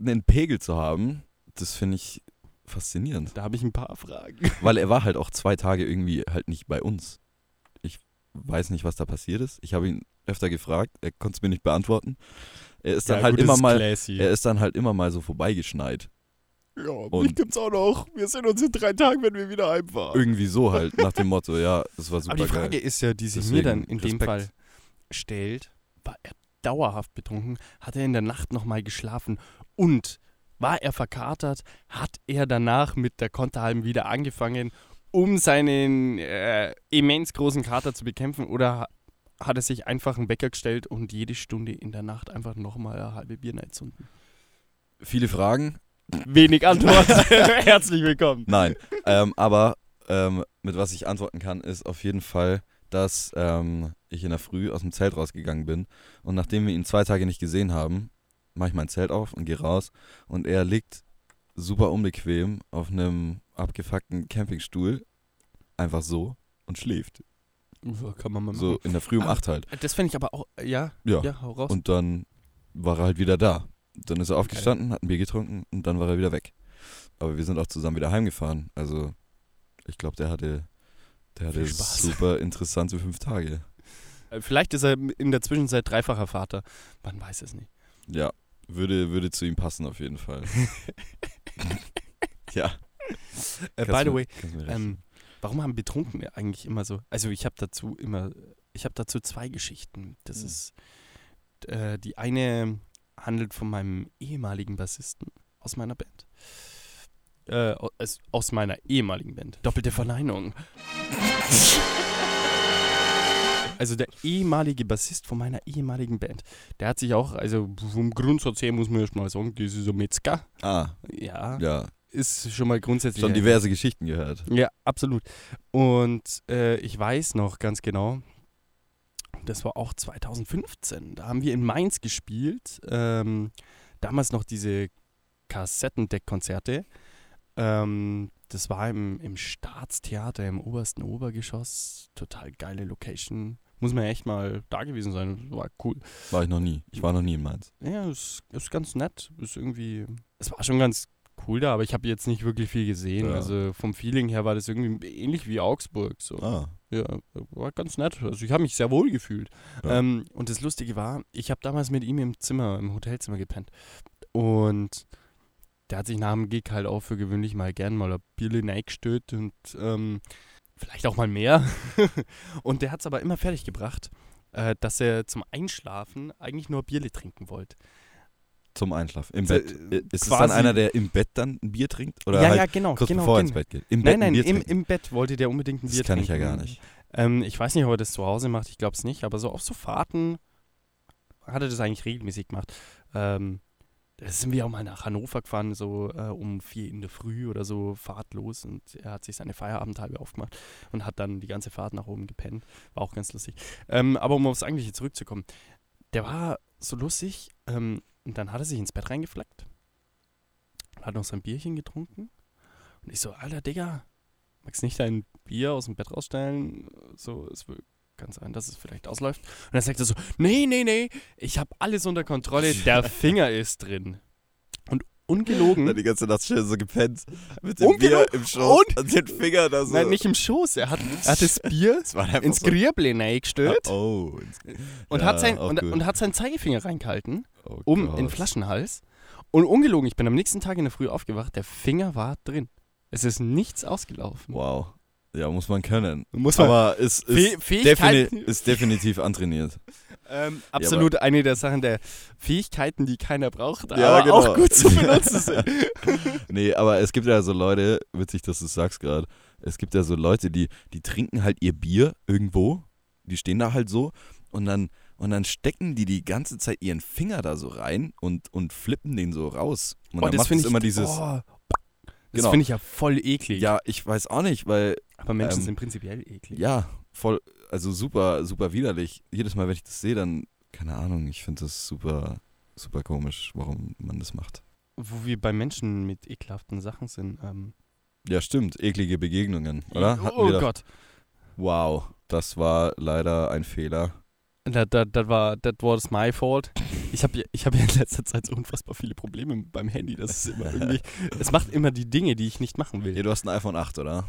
einen Pegel zu haben, das finde ich faszinierend. Da habe ich ein paar Fragen. Weil er war halt auch zwei Tage irgendwie halt nicht bei uns. Ich weiß nicht, was da passiert ist. Ich habe ihn öfter gefragt, er konnte es mir nicht beantworten. Er ist dann Ja, halt gut, immer mal, classy. er ist dann halt immer mal so vorbeigeschneit. Ja, Und- mich gibt's auch noch. Wir sehen uns in drei Tagen, wenn wir wieder heimfahren. Irgendwie so halt, nach dem Motto, ja, das war super Aber die Frage geil. ist ja, die sich Deswegen mir dann in dem Respekt. Fall stellt, war er dauerhaft betrunken? Hat er in der Nacht nochmal geschlafen? Und war er verkatert? Hat er danach mit der Konterhalben wieder angefangen, um seinen äh, immens großen Kater zu bekämpfen? Oder hat er sich einfach einen Wecker gestellt und jede Stunde in der Nacht einfach nochmal eine halbe Bier zünden? Viele Fragen? Wenig Antwort. Herzlich willkommen. Nein. ähm, aber ähm, mit was ich antworten kann, ist auf jeden Fall, dass ähm, ich in der Früh aus dem Zelt rausgegangen bin und nachdem wir ihn zwei Tage nicht gesehen haben, mache ich mein Zelt auf und gehe raus und er liegt super unbequem auf einem abgefuckten Campingstuhl, einfach so und schläft. Kann man mal machen. So in der Früh um Ah. acht halt. Das fände ich aber auch, ja, Ja. ja, hau raus. Und dann war er halt wieder da. Dann ist er aufgestanden, hat ein Bier getrunken und dann war er wieder weg. Aber wir sind auch zusammen wieder heimgefahren. Also ich glaube, der hatte, der hatte super interessante fünf Tage. Äh, Vielleicht ist er in der Zwischenzeit dreifacher Vater. Man weiß es nicht. Ja, würde, würde zu ihm passen auf jeden Fall. ja. Äh, kannst by the mir- way, ähm, warum haben Betrunkene eigentlich immer so? Also ich habe dazu immer, ich habe dazu zwei Geschichten. Das Hm. ist äh, die eine handelt von meinem ehemaligen Bassisten aus meiner Band. Äh, aus, aus meiner ehemaligen Band. Doppelte Verneinung. Also der ehemalige Bassist von meiner ehemaligen Band, der hat sich auch, also vom Grundsatz her muss man erst mal sagen, das ist ein Metzger. Ah, Ja, ja. Ist schon mal grundsätzlich. Schon diverse Geschichten gehört. Ja, absolut. Und äh, ich weiß noch ganz genau, das war auch 2015. Da haben wir in Mainz gespielt. Ähm, damals noch diese Kassettendeckkonzerte. Ähm, das war im, im Staatstheater im obersten Obergeschoss. Total geile Location. Muss man echt mal da gewesen sein. War cool. War ich noch nie. Ich war noch nie in Mainz. Ja, ist, ist ganz nett. Ist irgendwie. Es war schon ganz cool da, aber ich habe jetzt nicht wirklich viel gesehen. Ja. Also vom Feeling her war das irgendwie ähnlich wie Augsburg. So. Ah, Ja, war ganz nett. Also ich habe mich sehr wohl gefühlt. Ja. Ähm, und das Lustige war, ich habe damals mit ihm im Zimmer, im Hotelzimmer gepennt. Und der hat sich nach dem Gig halt auch für gewöhnlich mal gern mal ein Bierle reingestellt und ähm, vielleicht auch mal mehr. und der hat es aber immer fertig gebracht, äh, dass er zum Einschlafen eigentlich nur Bierle trinken wollte. Zum Einschlafen. Im So, Bett. äh, Ist es dann einer, der im Bett dann ein Bier trinkt? Oder ja, halt ja, genau. kurz genau, bevor er genau. ins Bett geht? Im Bett Nein, nein, ein Bier im, im Bett wollte der unbedingt ein Das Bier kann trinken. ich ja gar nicht. Ähm, ich weiß nicht, ob er das zu Hause macht, ich glaube es nicht, aber so auf so Fahrten hat er das eigentlich regelmäßig gemacht. Ähm, da sind wir auch mal nach Hannover gefahren, so äh, um vier in der Früh oder so, fahrtlos. Und er hat sich seine Feierabendhalbe aufgemacht und hat dann die ganze Fahrt nach oben gepennt. War auch ganz lustig. Ähm, aber um aufs Eigentliche zurückzukommen, der war so lustig ähm, und dann hat er sich ins Bett reingefleckt, hat noch sein Bierchen getrunken und ich so, Alter Digga, magst nicht dein Bier aus dem Bett rausstellen? So, es kann sein, dass es vielleicht ausläuft. Und dann sagt er so, nee, nee, nee, ich habe alles unter Kontrolle, der Finger ist drin. Ungelogen, Dann die ganze Nacht schön so gepennt. Mit dem Bier im Schoß und- und, den Finger da so. nein, nicht im Schoß, er hat, er hat das Bier Das ins so. Grieble reingestellt Oh. ins- und, ja, hat sein, und, und hat seinen Zeigefinger reingehalten, Oh um Gott. in den Flaschenhals. Und ungelogen, ich bin am nächsten Tag in der Früh aufgewacht, der Finger war drin. Es ist nichts ausgelaufen. Wow. Ja, muss man können. Muss man Aber es ist, Fäh- Fähigkeiten- defini ist definitiv antrainiert. Ähm, absolut eine der Sachen der Fähigkeiten, die keiner braucht, aber Ja, genau. auch gut zu benutzen sind. Nee, aber es gibt ja so Leute, witzig, dass du es sagst gerade, es gibt ja so Leute, die, die trinken halt ihr Bier irgendwo, die stehen da halt so und dann, und dann stecken die die ganze Zeit ihren Finger da so rein und, und flippen den so raus. Und Oh, dann das macht finde es ich immer dieses, oh, das Genau. finde ich ja voll eklig. ja, ich weiß auch nicht, weil, aber Menschen ähm, sind prinzipiell eklig. ja, voll, also super, super widerlich. Jedes Mal, wenn ich das sehe, dann, keine Ahnung, ich finde das super, super komisch, warum man das macht. Wo wir bei Menschen mit ekelhaften Sachen sind. Ähm, Ja, stimmt, eklige Begegnungen, oder? Hatten oh wir doch- Gott. Wow, das war leider ein Fehler. Das, das, das war that was my fault. Ich habe ja, ich hab ja in letzter Zeit so unfassbar viele Probleme beim Handy. Das ist immer irgendwie. es macht immer die Dinge, die ich nicht machen will. Ja, du hast ein iPhone 8, oder?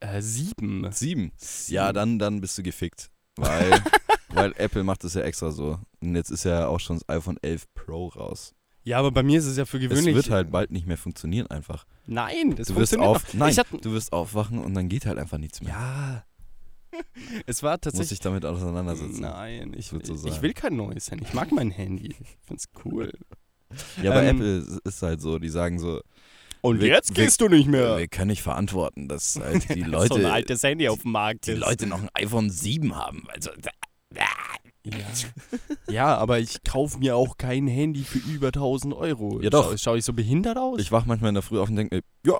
Äh, sieben. Sieben. Sieben. Ja, dann, dann bist du gefickt. Weil, weil Apple macht das ja extra so. Und jetzt ist ja auch schon das iPhone 11 Pro raus. Ja, aber bei mir ist es ja für gewöhnlich. Es wird halt bald nicht mehr funktionieren einfach. Nein, das Du wirst funktioniert auf, noch. nein, du wirst aufwachen und dann geht halt einfach nichts mehr. ja. es war tatsächlich. dich damit auseinandersetzen. Nein, ich, so ich will kein neues Handy. Ich mag mein Handy. Ich find's cool. Ja, aber Ähm, Apple ist- halt so, die sagen so, Und Wir- jetzt wir- gehst du nicht mehr. wir können nicht verantworten, dass halt die so ein Leute, altes Handy auf dem Markt die ist. Leute noch ein iPhone 7 haben. Also, Ja. ja, aber ich kaufe mir auch kein Handy für über 1000 Euro. Ja, doch. Schau, schau ich so behindert aus? ich wach manchmal in der Früh auf und denke mir, ja,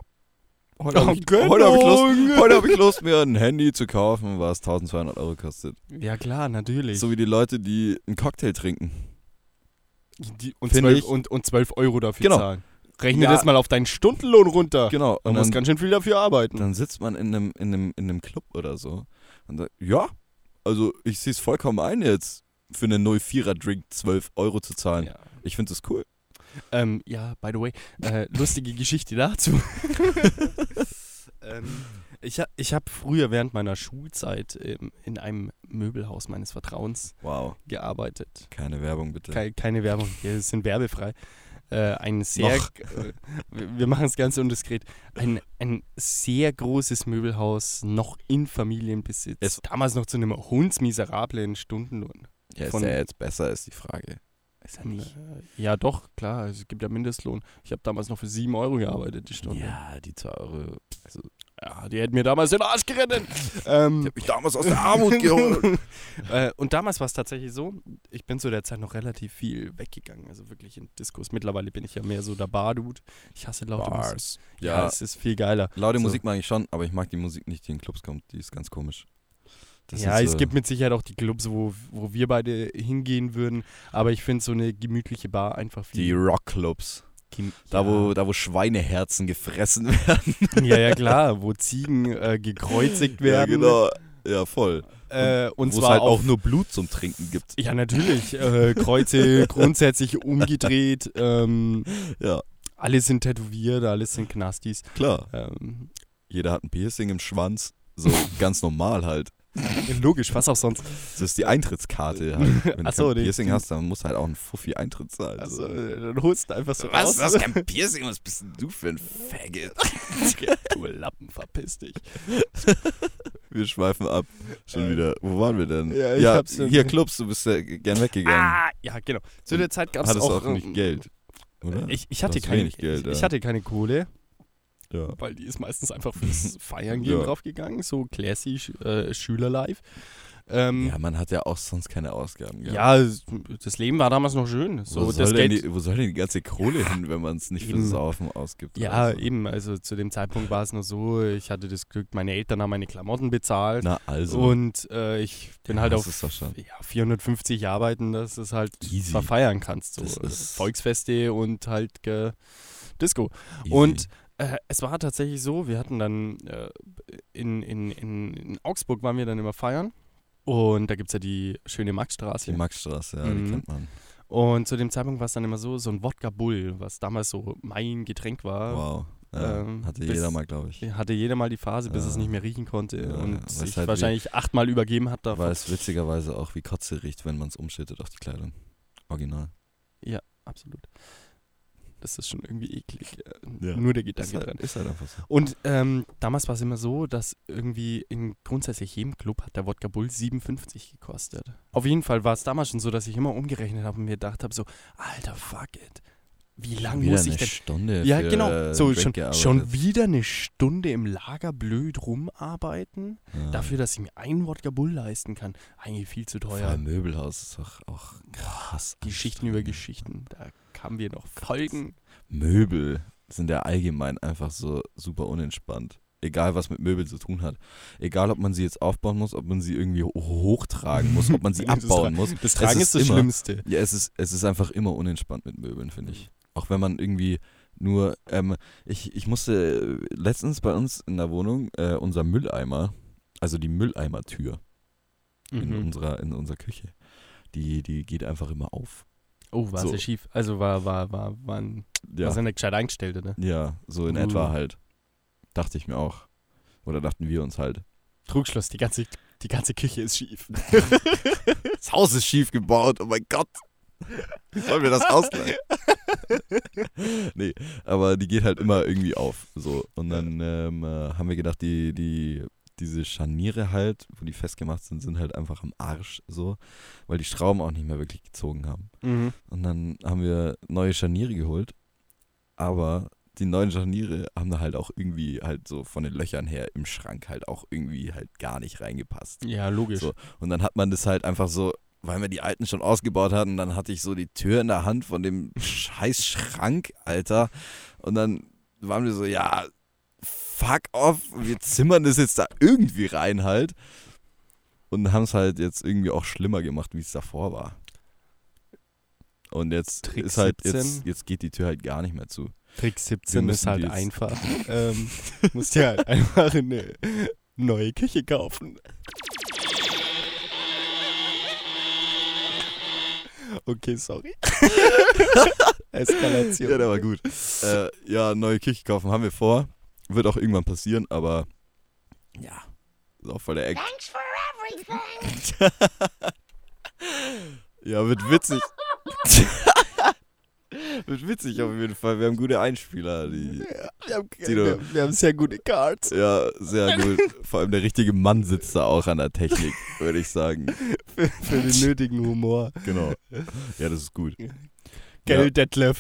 heute habe ich, heute hab ich, Lust- heute hab ich Lust, mir ein Handy zu kaufen, was 1200 Euro kostet. ja, klar, natürlich. So wie die Leute, die einen Cocktail trinken. Die, und, Find 12, ich- und, und 12 Euro dafür Genau. zahlen. Rechne Ja. das mal auf deinen Stundenlohn runter. Genau. Und muss dann, ganz schön viel dafür arbeiten. dann sitzt man in einem, in, einem, in einem Club oder so und sagt, ja, also ich sehe es vollkommen ein, jetzt für einen 04er Drink 12 Euro zu zahlen. ja. Ich finde das cool. Ähm, ja, by the way, äh, lustige Geschichte dazu. ähm, ich ha ich habe früher während meiner Schulzeit ähm, in einem Möbelhaus meines Vertrauens Wow. gearbeitet. Keine Werbung bitte. Kei- keine Werbung, wir sind werbefrei. Äh, ein sehr, äh, wir machen es ganz undiskret. Ein, ein sehr großes Möbelhaus, noch in Familienbesitz. Es- Damals noch zu einem hundsmiserablen Stundenlohn. Ja, ist von- der jetzt besser, ist die Frage. Ist er Äh, Ja, doch, klar, es gibt ja Mindestlohn. Ich habe damals noch für 7 Euro gearbeitet, die Stunde. Ja, die 2 Euro. Also, Ja, die hätten mir damals den Arsch gerettet. ähm, ich hab mich damals aus der Armut geholt. äh, und damals war es tatsächlich so, ich bin zu der Zeit noch relativ viel weggegangen, also wirklich in Diskos. Mittlerweile bin ich ja mehr so der Bar-Dude. Ich hasse laute Musik. Bars. Ja, Ja, es ist viel geiler. laute so. Musik mag ich schon, aber ich mag die Musik nicht, die in Clubs kommt. Die ist ganz komisch. Das ja, ist, es gibt mit Sicherheit auch die Clubs, wo, wo wir beide hingehen würden, aber ich finde so eine gemütliche Bar einfach viel. die Rockclubs. Da, wo, da, wo Schweineherzen gefressen werden. Ja, ja, klar, wo Ziegen äh, gekreuzigt werden. Ja, genau. Ja, voll. Äh, und wo es zwar halt auf, auch nur Blut zum Trinken gibt. Ja, natürlich. Äh, Kreuze grundsätzlich umgedreht. Ähm, Ja, alle sind tätowiert, alle sind Knastis. klar. Ähm, Jeder hat ein Piercing im Schwanz. So ganz normal halt. Logisch, was auch sonst. Das ist die Eintrittskarte halt. Wenn du Ach so, kein die- Piercing hast, dann musst du halt auch ein Fuffi Eintritt zahlen. Also, dann holst du einfach so was? raus. Du hast kein Piercing? Was bist denn du für ein Faggot? du Lappen, verpiss dich. Wir schweifen ab. Schon Äh, wieder. Wo waren wir denn? ja, ich hab's schon- hier Clubs, du bist ja gern weggegangen. Ah, ja, genau. Zu der Zeit gab es Hattest auch, auch nicht Geld, oder? Ich, ich, hatte keine, Geld, ich, ich ja. hatte keine Kohle. Ja. weil die ist meistens einfach fürs Feiern gehen Ja. draufgegangen, so classy äh, Schülerlife. Ähm, ja, man hat ja auch sonst keine Ausgaben. gehabt. ja, das Leben war damals noch schön. So, wo, soll denn die, wo soll denn die ganze Kohle hin, wenn man es nicht für Eben. Saufen ausgibt? ja, Also. eben, also zu dem Zeitpunkt war es nur so, ich hatte das Glück, meine Eltern haben meine Klamotten bezahlt Na, also. und äh, ich bin Ja, halt auf ja, 450 arbeiten, dass du es halt Easy. verfeiern kannst. So äh, Volksfeste und halt ge Disco. easy. Und äh, es war tatsächlich so, wir hatten dann äh, in, in, in, in Augsburg waren wir dann immer feiern. Und da gibt es ja die schöne Maxstraße. die Maxstraße, ja, Mhm. die kennt man. und zu dem Zeitpunkt war es dann immer so, so ein Wodka Bull, was damals so mein Getränk war. Wow. Ja, ähm, hatte jeder mal, glaube ich. Hatte jeder mal die Phase, bis Ja. es nicht mehr riechen konnte Ja, und sich halt wahrscheinlich achtmal übergeben hat davon. Weil es witzigerweise auch wie Kotze riecht, wenn man es umschüttet auf die Kleidung. Original. Absolut. Das ist schon irgendwie eklig. äh, Ja. Nur der Ist Gedanke halt, dran. ist halt einfach so. Und ähm, damals war es immer so, dass irgendwie in grundsätzlich jedem Club hat der Wodka Bull 57 gekostet. Auf jeden Fall war es damals schon so, dass ich immer umgerechnet habe und mir gedacht habe so, alter fuck it, wie lang Wieder muss ich eine denn... Stunde Ja, genau. So schon, schon wieder eine Stunde im Lager blöd rumarbeiten, Ja. dafür, dass ich mir einen Wodka Bull leisten kann. Eigentlich viel zu teuer. allem Möbelhaus ist doch auch krass. Geschichten über. Geschichten. Da kamen wir noch Folgen. Möbel sind ja allgemein einfach so super unentspannt. Egal, was mit Möbeln zu tun hat. Egal, ob man sie jetzt aufbauen muss, ob man sie irgendwie ho- hochtragen muss, ob man sie abbauen muss. Das Tragen ist ist, das immer- Schlimmste. Ja, es ist, es ist einfach immer unentspannt mit Möbeln, finde ich. Auch wenn man irgendwie nur, ähm, ich, ich musste äh, letztens bei uns in der Wohnung äh, unser Mülleimer, also die Mülleimertür in, Mhm. unserer, in unserer Küche, die, die geht einfach immer auf. Oh, war so. sehr schief. Also war, war, war, war ein, Ja, war nicht gescheit eingestellt, oder? ja so in Uh. etwa halt. Dachte ich mir auch. Oder dachten wir uns halt. Trugschluss, die ganze, die ganze Küche ist schief. Das Haus ist schief gebaut, oh mein Gott. Wie sollen wir das ausgleichen? nee, aber die geht halt immer irgendwie auf. So. Und dann ähm, äh, haben wir gedacht, die, die, diese Scharniere halt, wo die festgemacht sind, sind halt einfach am Arsch so, weil die Schrauben auch nicht mehr wirklich gezogen haben. Mhm. Und dann haben wir neue Scharniere geholt, aber die neuen Scharniere haben da halt auch irgendwie halt so von den Löchern her im Schrank halt auch irgendwie halt gar nicht reingepasst. Ja, logisch. So. Und dann hat man das halt einfach so, weil wir die alten schon ausgebaut hatten, dann hatte ich so die Tür in der Hand von dem scheiß Schrank, Alter. Und dann waren wir so, ja, fuck off, wir zimmern das jetzt da irgendwie rein halt. Und haben es halt jetzt irgendwie auch schlimmer gemacht, wie es davor war. Und jetzt Trick ist halt, jetzt, 17. jetzt geht die Tür halt gar nicht mehr zu. Trick Wir 17 müssen ist halt einfach. ähm, musst dir halt einfach eine neue Küche kaufen. Okay, sorry. Eskalation. Ja, der war gut. äh, ja, neue Küche kaufen haben wir vor. Wird auch irgendwann passieren, aber ja, ist auch voll der Eck. Thanks for everything. Ja, wird witzig. wird witzig auf jeden Fall. Wir haben gute Einspieler. Die, wir, haben, wir, wir haben sehr gute Cards. ja, sehr gut. Vor allem der richtige Mann sitzt da auch an der Technik, würde ich sagen. Für, für den nötigen Humor. Genau. Ja, das ist gut. Gell, Detlef?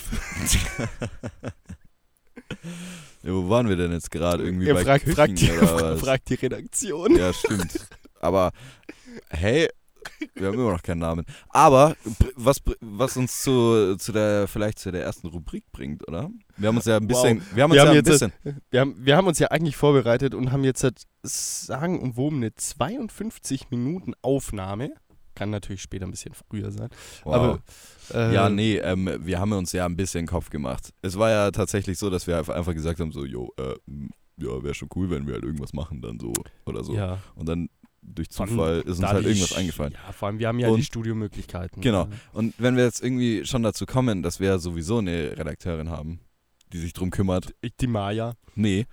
Ja, wo waren wir denn jetzt gerade? Irgendwie Ja, bei frag, Küchen frag, die, oder was? frag die Redaktion. Ja, stimmt. Aber, hey, wir haben immer noch keinen Namen. Aber, was, was uns zu, zu der, vielleicht zu der ersten Rubrik bringt, oder? Wir haben uns ja ein Wow. bisschen, wir haben uns Wir ja haben ein jetzt bisschen, Wir haben, wir haben uns ja eigentlich vorbereitet und haben jetzt sagen und woben eine 52 Minuten Aufnahme. Kann natürlich später ein bisschen früher sein. wow. Aber äh, ja, nee, ähm, wir haben uns ja ein bisschen Kopf gemacht. Es war ja tatsächlich so, dass wir einfach gesagt haben, so, jo, äh, ja, wäre schon cool, wenn wir halt irgendwas machen dann so oder so. ja, Und dann durch Zufall ist uns halt irgendwas eingefallen. Ja, vor allem, wir haben ja Und- die Studiomöglichkeiten. Genau. Und wenn wir jetzt irgendwie schon dazu kommen, dass wir ja sowieso eine Redakteurin haben, die sich drum kümmert, Ich- Die Maya. Nee,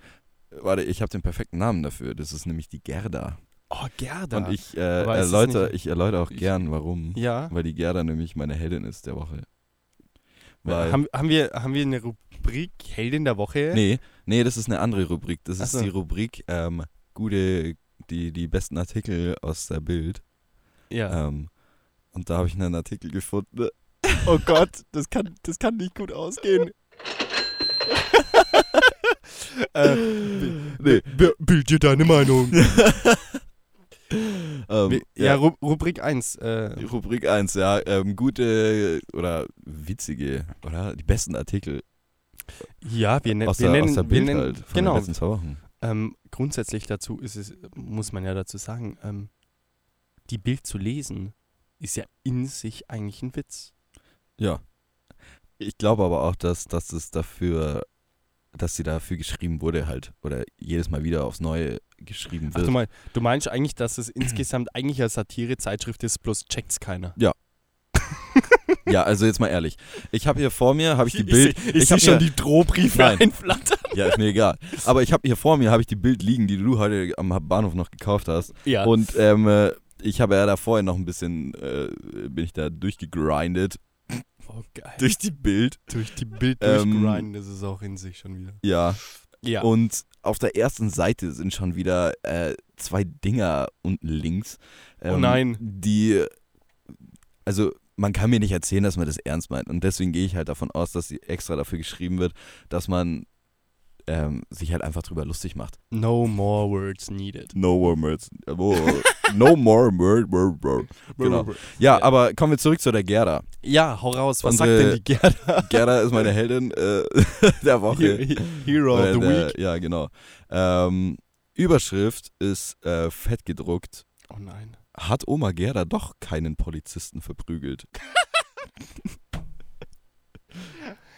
warte, ich habe den perfekten Namen dafür. Das ist nämlich die Gerda. Oh, Gerda. Und ich, äh, erläutere, ich erläutere auch gern, warum. ja. Weil die Gerda nämlich meine Heldin ist der Woche. Weil, Haben, haben, wir, haben wir eine Rubrik Heldin der Woche? nee, nee, das ist eine andere Rubrik. Das Ach ist so. die Rubrik ähm, gute, die, die besten Artikel aus der Bild. Ja. Ähm, und da habe ich einen Artikel gefunden. Oh Gott, das kann, das kann nicht gut ausgehen. äh, Nee. bild dir deine Meinung. Ähm, ja, ja, Ru Rubrik 1. Äh, Rubrik 1, ja. Ähm, gute oder witzige oder die besten Artikel ja, wir, ne wir der, nennen, aus der wir Bild nennen halt von genau. den letzten zwei Wochen. Ähm, grundsätzlich dazu ist es, muss man ja dazu sagen, ähm, die Bild zu lesen ist ja in sich eigentlich ein Witz. Ja. Ich glaube aber auch, dass, dass es dafür, dass sie dafür geschrieben wurde halt. Oder jedes Mal wieder aufs Neue geschrieben Ach, wird. du, mein, du meinst eigentlich, dass es insgesamt eigentlich eine Satire-Zeitschrift ist, bloß checkt's keiner. ja, also jetzt mal ehrlich. Ich habe hier vor mir, habe ich die Bild. Ich, ich, hab sehe schon die Drohbriefe einflattern. Ja, ist mir egal. Aber ich habe hier vor mir, habe ich die Bild liegen, die du heute am Bahnhof noch gekauft hast. Ja. Und ähm, äh, ich habe ja da vorher noch ein bisschen, äh, bin ich da durchgegrindet oh, geil. durch die Bild. durch die Bild Ähm, durchgrinden, das ist auch in sich schon wieder. Ja. Ja. Und auf der ersten Seite sind schon wieder äh, zwei Dinger unten links. ähm, Oh nein. Die, also man kann mir nicht erzählen, dass man das ernst meint. Und deswegen gehe ich halt davon aus, dass sie extra dafür geschrieben wird, dass man ähm, sich halt einfach drüber lustig macht. no more words needed. No more words. No more word, word, word. Genau. Ja, aber kommen wir zurück zu der Gerda. Ja, hau raus. Was Unsere- sagt denn die Gerda? Gerda ist meine Heldin äh, der Woche. Hero of the Week. Ja, genau. Ähm, Überschrift ist äh, fett gedruckt. Oh nein. Hat Oma Gerda doch keinen Polizisten verprügelt?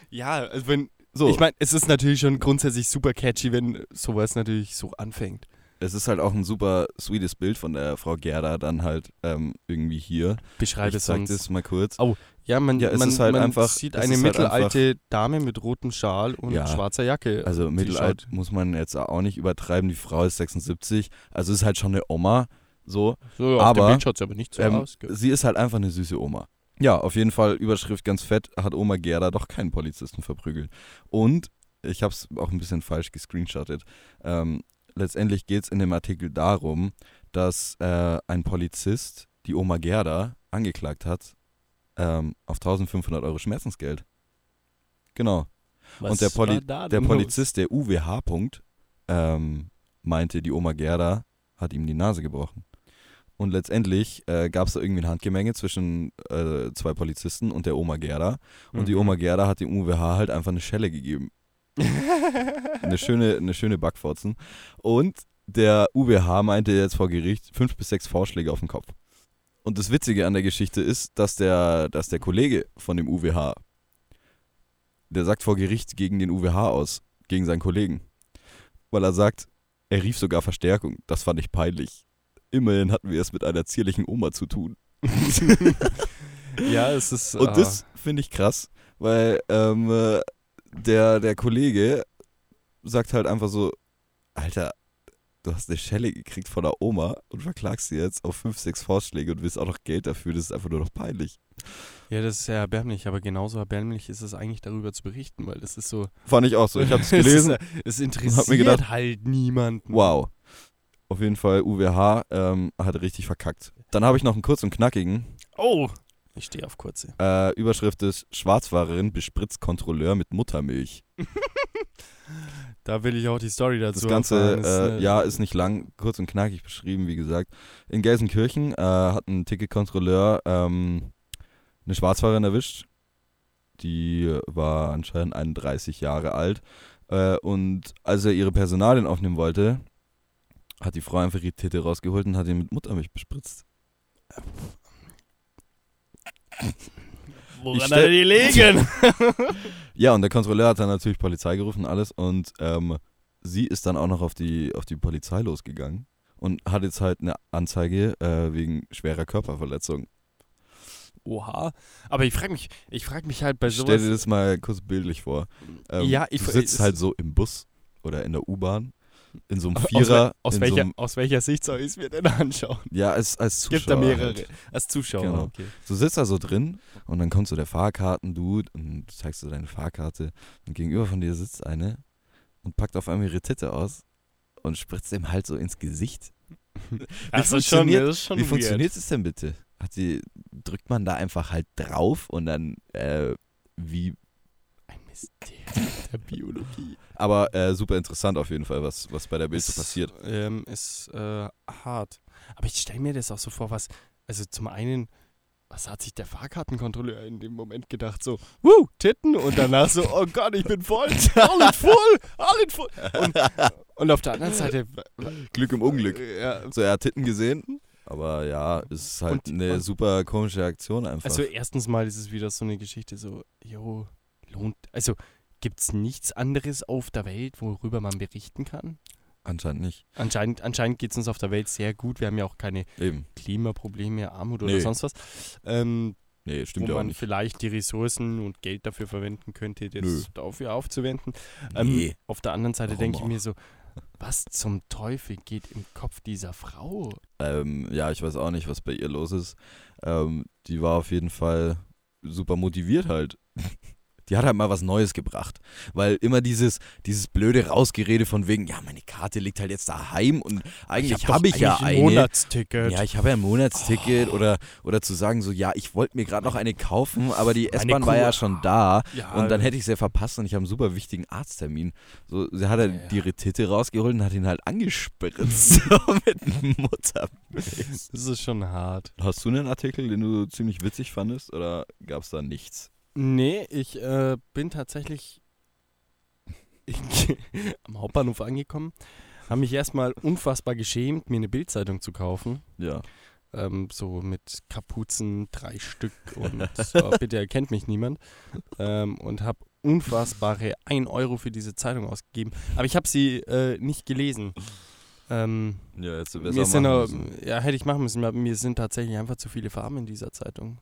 Ja, also wenn, So, ich meine, es ist natürlich schon grundsätzlich super catchy, wenn sowas natürlich so anfängt. es ist halt auch ein super sweetes Bild von der Frau Gerda dann halt ähm, irgendwie hier. Beschreibe ich zeig sonst. das mal kurz. Oh, Ja, man, Ja, es man, ist halt man einfach- sieht es eine halt mittelalte Dame mit rotem Schal und Ja. schwarzer Jacke. Also mittelalt muss man jetzt auch nicht übertreiben. Die Frau ist 76. Also ist halt schon eine Oma. So. So, auf aber, dem Bild aber nicht so Ähm, aus. gell? sie ist halt einfach eine süße Oma. Ja, auf jeden Fall Überschrift ganz fett, hat Oma Gerda doch keinen Polizisten verprügelt. Und ich habe es auch ein bisschen falsch gescreenshottet. Ähm, letztendlich geht es in dem Artikel darum, dass äh, ein Polizist die Oma Gerda angeklagt hat ähm, auf 1500 Euro Schmerzensgeld. Genau. und der Poli- Der Polizist, der UWH. Punkt, ähm, meinte, die Oma Gerda hat ihm die Nase gebrochen. Und letztendlich äh, gab es da irgendwie ein Handgemenge zwischen äh, zwei Polizisten und der Oma Gerda. Und die Mhm. Oma Gerda hat dem UWH halt einfach eine Schelle gegeben. Eine schöne, eine schöne Backfotzen. Und der UWH meinte jetzt vor Gericht fünf bis sechs Vorschläge auf den Kopf. Und das Witzige an der Geschichte ist, dass der, dass der Kollege von dem UWH, der sagt vor Gericht gegen den UWH aus, gegen seinen Kollegen. Weil er sagt, er rief sogar Verstärkung. Das fand ich peinlich. Immerhin hatten wir es mit einer zierlichen Oma zu tun. ja, es ist. Und ah, das finde ich krass, weil ähm, äh, der, der Kollege sagt halt einfach so, Alter, du hast eine Schelle gekriegt von der Oma und verklagst sie jetzt auf fünf, sechs Vorschläge und willst auch noch Geld dafür, das ist einfach nur noch peinlich. Ja, das ist ja erbärmlich, aber genauso erbärmlich ist es eigentlich darüber zu berichten, weil das ist so. Fand ich auch so. Ich habe es es, gelesen. ist, es interessiert mir gedacht, halt niemanden. Wow. Auf jeden Fall, UWH ähm, hat richtig verkackt. Dann habe ich noch einen kurzen und knackigen. Oh! Ich stehe auf kurze. Äh, Überschrift ist Schwarzfahrerin bespritzt Kontrolleur mit Muttermilch. Da will ich auch die Story dazu Das Ganze, erfahren. Das äh, ja, ist nicht lang, kurz und knackig beschrieben, wie gesagt. In Gelsenkirchen äh, hat ein Ticketkontrolleur ähm, eine Schwarzfahrerin erwischt. Die war anscheinend 31 Jahre alt. Äh, und als er ihre Personalien aufnehmen wollte, hat die Frau einfach ihre Titte rausgeholt und hat ihn mit Muttermilch bespritzt. Woran hat stell- er die legen? Ja, und der Kontrolleur hat dann natürlich Polizei gerufen und alles. Und ähm, sie ist dann auch noch auf die, auf die Polizei losgegangen und hat jetzt halt eine Anzeige äh, wegen schwerer Körperverletzung. Oha. Aber ich frage mich, ich frage mich halt bei Stell sowas. dir das mal kurz bildlich vor. Ähm, Ja, ich- du sitzt halt so im Bus oder in der U-Bahn, in so einem aus, Vierer. aus, in welcher, So einem, aus welcher Sicht soll ich es mir denn anschauen? ja, als, als Zuschauer. Gibt da mehrere. Halt. Als Zuschauer, Genau. okay. Du sitzt da so drin und dann kommt so der Fahrkarten-Dude und du zeigst so deine Fahrkarte und gegenüber von dir sitzt eine und packt auf einmal ihre Titte aus und spritzt dem halt so ins Gesicht. Das ist schon, funktioniert- das ist schon Wie weird. funktioniert es denn bitte? Hat die, drückt man da einfach halt drauf und dann, äh, wie, Ein Mysterien der Biologie. Aber äh, super interessant auf jeden Fall, was, was bei der Bild so passiert. Ähm, ist äh, hart. Aber ich stelle mir das auch so vor, was, also zum einen, was hat sich der Fahrkartenkontrolleur in dem Moment gedacht? So, wuh, Titten und danach so, oh Gott, ich bin voll, alles voll, alles voll. Und, und auf der anderen Seite, Glück im Unglück. ja, So, er hat Titten gesehen, aber ja, es ist halt Und- eine und- super komische Aktion einfach. also erstens mal ist es wieder so eine Geschichte, so, jo, lohnt, also gibt es nichts anderes auf der Welt, worüber man berichten kann? Anscheinend nicht. Anscheinend, anscheinend geht es uns auf der Welt sehr gut. Wir haben ja auch keine Eben. Klimaprobleme, Armut oder Nee. sonst was. Ähm, Nee, stimmt wo ja auch man nicht. vielleicht die Ressourcen und Geld dafür verwenden könnte, das Nö. dafür aufzuwenden. Nee. Ähm, auf der anderen Seite denke ich mir so, was zum Teufel geht im Kopf dieser Frau? Ähm, ja, ich weiß auch nicht, was bei ihr los ist. Ähm, die war auf jeden Fall super motiviert halt. Die hat halt mal was Neues gebracht. Weil immer dieses, dieses blöde Rausgerede von wegen, ja, meine Karte liegt halt jetzt daheim und eigentlich hab habe ich ja eigentlich eine. ein Monatsticket. Ja, ich habe ja ein Monatsticket oder, oder zu sagen so, ja, ich wollte mir gerade noch eine kaufen, aber die S-Bahn war ja schon da Ja, und dann hätte ich sie verpasst und ich habe einen super wichtigen Arzttermin. So, sie hat halt Ja. ihre Titte rausgeholt und hat ihn halt angespritzt so mit Muttermilch. das ist schon hart. Hast du einen Artikel, den du ziemlich witzig fandest oder gab es da nichts? Nee, ich äh, bin tatsächlich am Hauptbahnhof angekommen, habe mich erstmal unfassbar geschämt, mir eine Bildzeitung zu kaufen. Ja. ähm, so mit Kapuzen, drei Stück und so, bitte erkennt mich niemand. Ähm, und habe unfassbare 1 Euro für diese Zeitung ausgegeben. Aber ich habe sie äh, nicht gelesen. Ähm, Ja, jetzt mir sind auch, ja, hätte ich machen müssen. Mir sind tatsächlich einfach zu viele Farben in dieser Zeitung.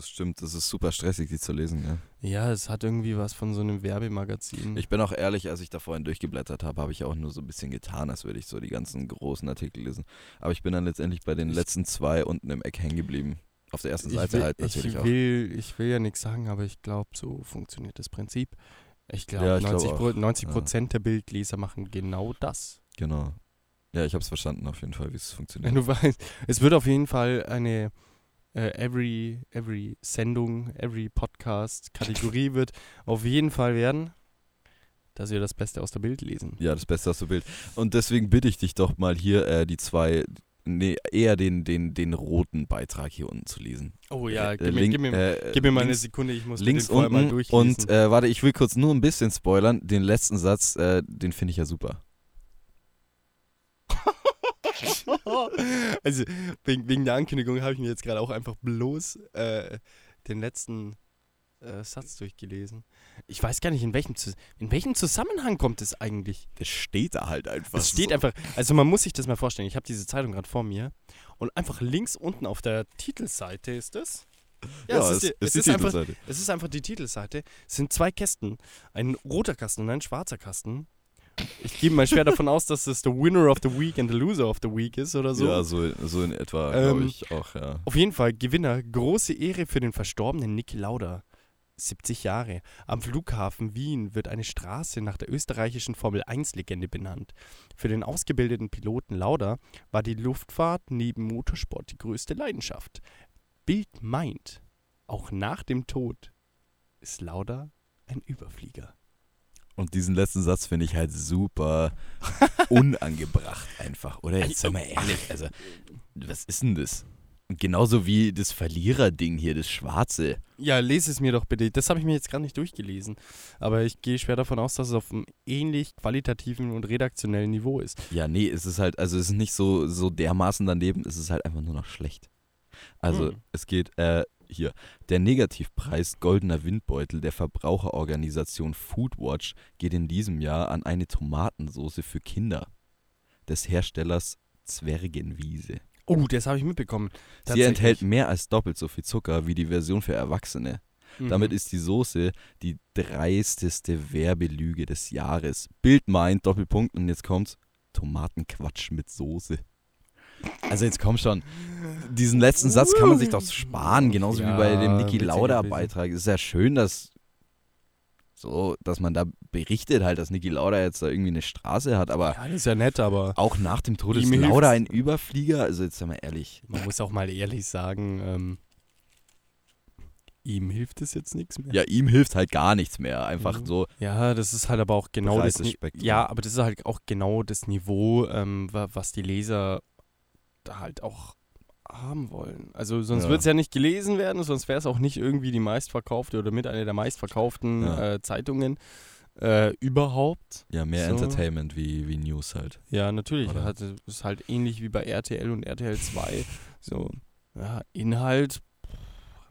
Das stimmt, das ist super stressig, die zu lesen. Ja. Ja, es hat irgendwie was von so einem Werbemagazin. Ich bin auch ehrlich, als ich da vorhin durchgeblättert habe, habe ich auch nur so ein bisschen getan, als würde ich so die ganzen großen Artikel lesen. Aber ich bin dann letztendlich bei den Ich- letzten zwei unten im Eck hängen geblieben. Auf der ersten Seite will, halt natürlich ich auch. will, ich will ja nichts sagen, aber ich glaube, so funktioniert das Prinzip. Ich glaube, Ja, ich glaub 90, Pro, auch, 90 ja. Prozent der Bildleser machen genau das. Genau. Ja, ich habe es verstanden auf jeden Fall, wie es funktioniert. Wenn du weißt, es wird auf jeden Fall eine äh, every, every Sendung, every Podcast, Kategorie wird auf jeden Fall werden, dass wir das Beste aus der Bild lesen. Ja, das Beste aus dem Bild. Und deswegen bitte ich dich doch mal hier äh, die zwei, nee, eher den, den, den roten Beitrag hier unten zu lesen. Oh ja, Äh, gib, mir, link- gib, mir, äh, gib mir mal eine links- Sekunde, ich muss links den vorher mal unten durchlesen. und äh, warte, ich will kurz nur ein bisschen spoilern. Den letzten Satz, äh, den finde ich ja super. also wegen, wegen der Ankündigung habe ich mir jetzt gerade auch einfach bloß äh, den letzten äh, Satz durchgelesen. Ich weiß gar nicht, in welchem, in welchem Zusammenhang kommt es eigentlich? Das steht da halt einfach. Es steht so. einfach, also man muss sich das mal vorstellen. Ich habe diese Zeitung gerade vor mir und einfach links unten auf der Titelseite ist es. Ja, es es ist, die, es, die ist einfach, Titelseite. es ist einfach die Titelseite. Es sind zwei Kästen. Ein roter Kasten und ein schwarzer Kasten. Ich gehe mal schwer davon aus, dass das der Winner of the Week and the Loser of the Week ist oder so. Ja, so, so in etwa, glaube Ähm, ich auch, ja. Auf jeden Fall Gewinner. Große Ehre für den verstorbenen Niki Lauda. 70 Jahre. Am Flughafen Wien wird eine Straße nach der österreichischen Formel-1-Legende benannt. Für den ausgebildeten Piloten Lauda war die Luftfahrt neben Motorsport die größte Leidenschaft. Bild meint, auch nach dem Tod ist Lauda ein Überflieger. Und diesen letzten Satz finde ich halt super unangebracht einfach, oder? Jetzt sei mal ehrlich, also, was ist denn das? Genauso wie das Verliererding hier, das Schwarze. Ja, lese es mir doch bitte. Das habe ich mir jetzt gar nicht durchgelesen. Aber ich gehe schwer davon aus, dass es auf einem ähnlich qualitativen und redaktionellen Niveau ist. Ja, nee, es ist halt, also es ist nicht so, so dermaßen daneben, es ist halt einfach nur noch schlecht. Also Hm. es geht, äh, hier, der Negativpreis Goldener Windbeutel der Verbraucherorganisation Foodwatch geht in diesem Jahr an eine Tomatensoße für Kinder des Herstellers Zwergenwiese. Oh, das habe ich mitbekommen. Sie enthält mehr als doppelt so viel Zucker wie die Version für Erwachsene. Mhm. Damit ist die Soße die dreisteste Werbelüge des Jahres. Bild meint, Doppelpunkt, und jetzt kommt's, Tomatenquatsch mit Soße. Also jetzt komm schon. Diesen letzten Satz kann man sich doch sparen, genauso wie bei dem Ja, Niki witzig Lauda gewesen. Beitrag. Es ist ja schön, dass so, dass man da berichtet halt, dass Niki Lauda jetzt da irgendwie eine Straße hat, aber Ja, das ist ja nett, aber auch nach dem Tod ist Lauda ein Überflieger. Also jetzt mal ehrlich. man muss auch mal ehrlich sagen, ähm, ihm hilft es jetzt nichts mehr. Ja, ihm hilft halt gar nichts mehr. Einfach Mhm. so. Ja, das ist halt aber auch genau das Ni-. Ja, aber das ist halt auch genau das Niveau, ähm, wa- was die Leser da halt auch haben wollen. Also sonst Ja. wird es ja nicht gelesen werden, sonst wäre es auch nicht irgendwie die meistverkaufte oder mit einer der meistverkauften Ja. äh, Zeitungen äh, überhaupt. Ja, mehr So. Entertainment wie, wie News halt. Ja, natürlich. Oder? Hat, ist halt ähnlich wie bei RTL und RTL 2. So, ja, Inhalt,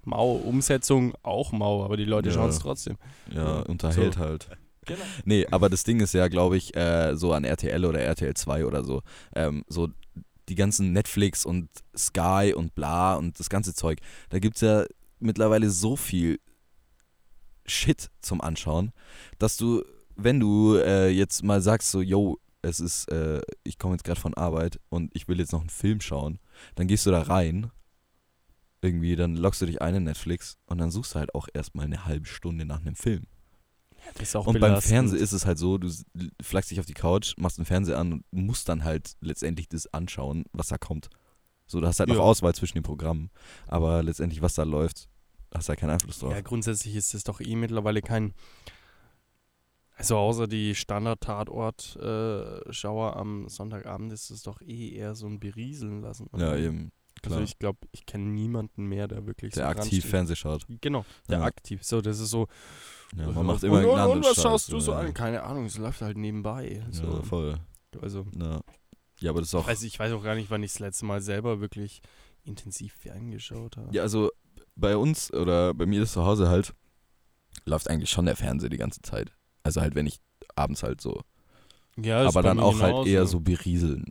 mau, Umsetzung auch mau, aber die Leute Ja. schauen es trotzdem. Ja, Ja, unterhält so. halt. Genau. Nee, aber das Ding ist ja, glaube ich, äh, so an RTL oder RTL 2 oder so, ähm, so die ganzen Netflix und Sky und bla und das ganze Zeug, da gibt es ja mittlerweile so viel Shit zum Anschauen, dass du, wenn du äh, jetzt mal sagst, so, yo, es ist, äh, ich komme jetzt gerade von Arbeit und ich will jetzt noch einen Film schauen, dann gehst du da rein, irgendwie, dann loggst du dich ein in Netflix und dann suchst du halt auch erstmal eine halbe Stunde nach einem Film. Das ist auch Und beim belastend. Fernsehen ist es halt so, du flackst dich auf die Couch, machst den Fernseher an und musst dann halt letztendlich das anschauen, was da kommt. So, du hast halt noch Ja. Auswahl zwischen den Programmen, aber letztendlich, was da läuft, hast du halt keinen Einfluss drauf. Ja, grundsätzlich ist es doch eh mittlerweile kein. Also außer die Standard-Tatort-Schauer am Sonntagabend ist es doch eh eher so ein Berieseln lassen. Ja, oder? eben, klar. Also ich glaube, ich kenne niemanden mehr, der wirklich der so aktiv. Fernseh schaut. Genau, der Ja. aktiv. So, das ist so. Ja, und, man macht und, immer und, irgendeinen und was schaust du so ja. an? Keine Ahnung, es läuft halt nebenbei. Ja, So. voll. Also, Ja. ja, aber das ist auch. weiß, ich weiß auch gar nicht, wann ich das letzte Mal selber wirklich intensiv ferngeschaut habe. Ja, also bei uns oder bei mir zu Hause halt, läuft eigentlich schon der Fernseher die ganze Zeit. Also halt, wenn ich abends halt so. Ja, aber dann auch halt eher so berieseln.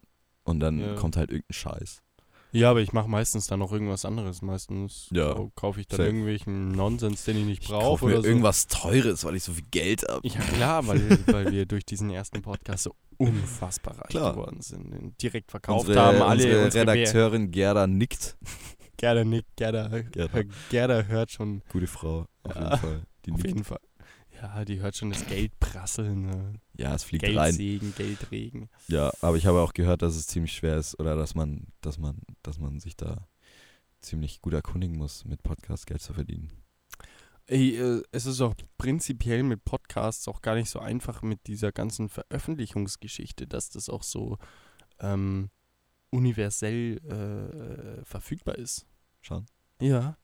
Und dann Ja. kommt halt irgendein Scheiß. Ja, aber ich mache meistens dann noch irgendwas anderes. Meistens Ja. kau- kaufe ich dann Safe. irgendwelchen Nonsens, den ich nicht Ich brauche oder mir so. irgendwas Teures, weil ich so viel Geld habe. Ja klar, weil, weil wir durch diesen ersten Podcast so unfassbar reich Klar. geworden sind. Direkt verkauft Unsere, haben, alle unsere unsere Bär- Redakteurin Gerda nickt. Gerda nickt, Gerda, Gerda. Gerda hört schon, Gute Frau, auf Ja, jeden Fall. Die auf nickt. jeden Fall. Ja, die hört schon das Geld prasseln. Ne? Ja, es fliegt rein. Geldsegen, Geldregen. Ja, aber ich habe auch gehört, dass es ziemlich schwer ist oder dass man, dass man, dass man sich da ziemlich gut erkundigen muss, mit Podcast Geld zu verdienen. Ey, äh, es ist auch prinzipiell mit Podcasts auch gar nicht so einfach mit dieser ganzen Veröffentlichungsgeschichte, dass das auch so ähm, universell äh, verfügbar ist. Schon. Ja.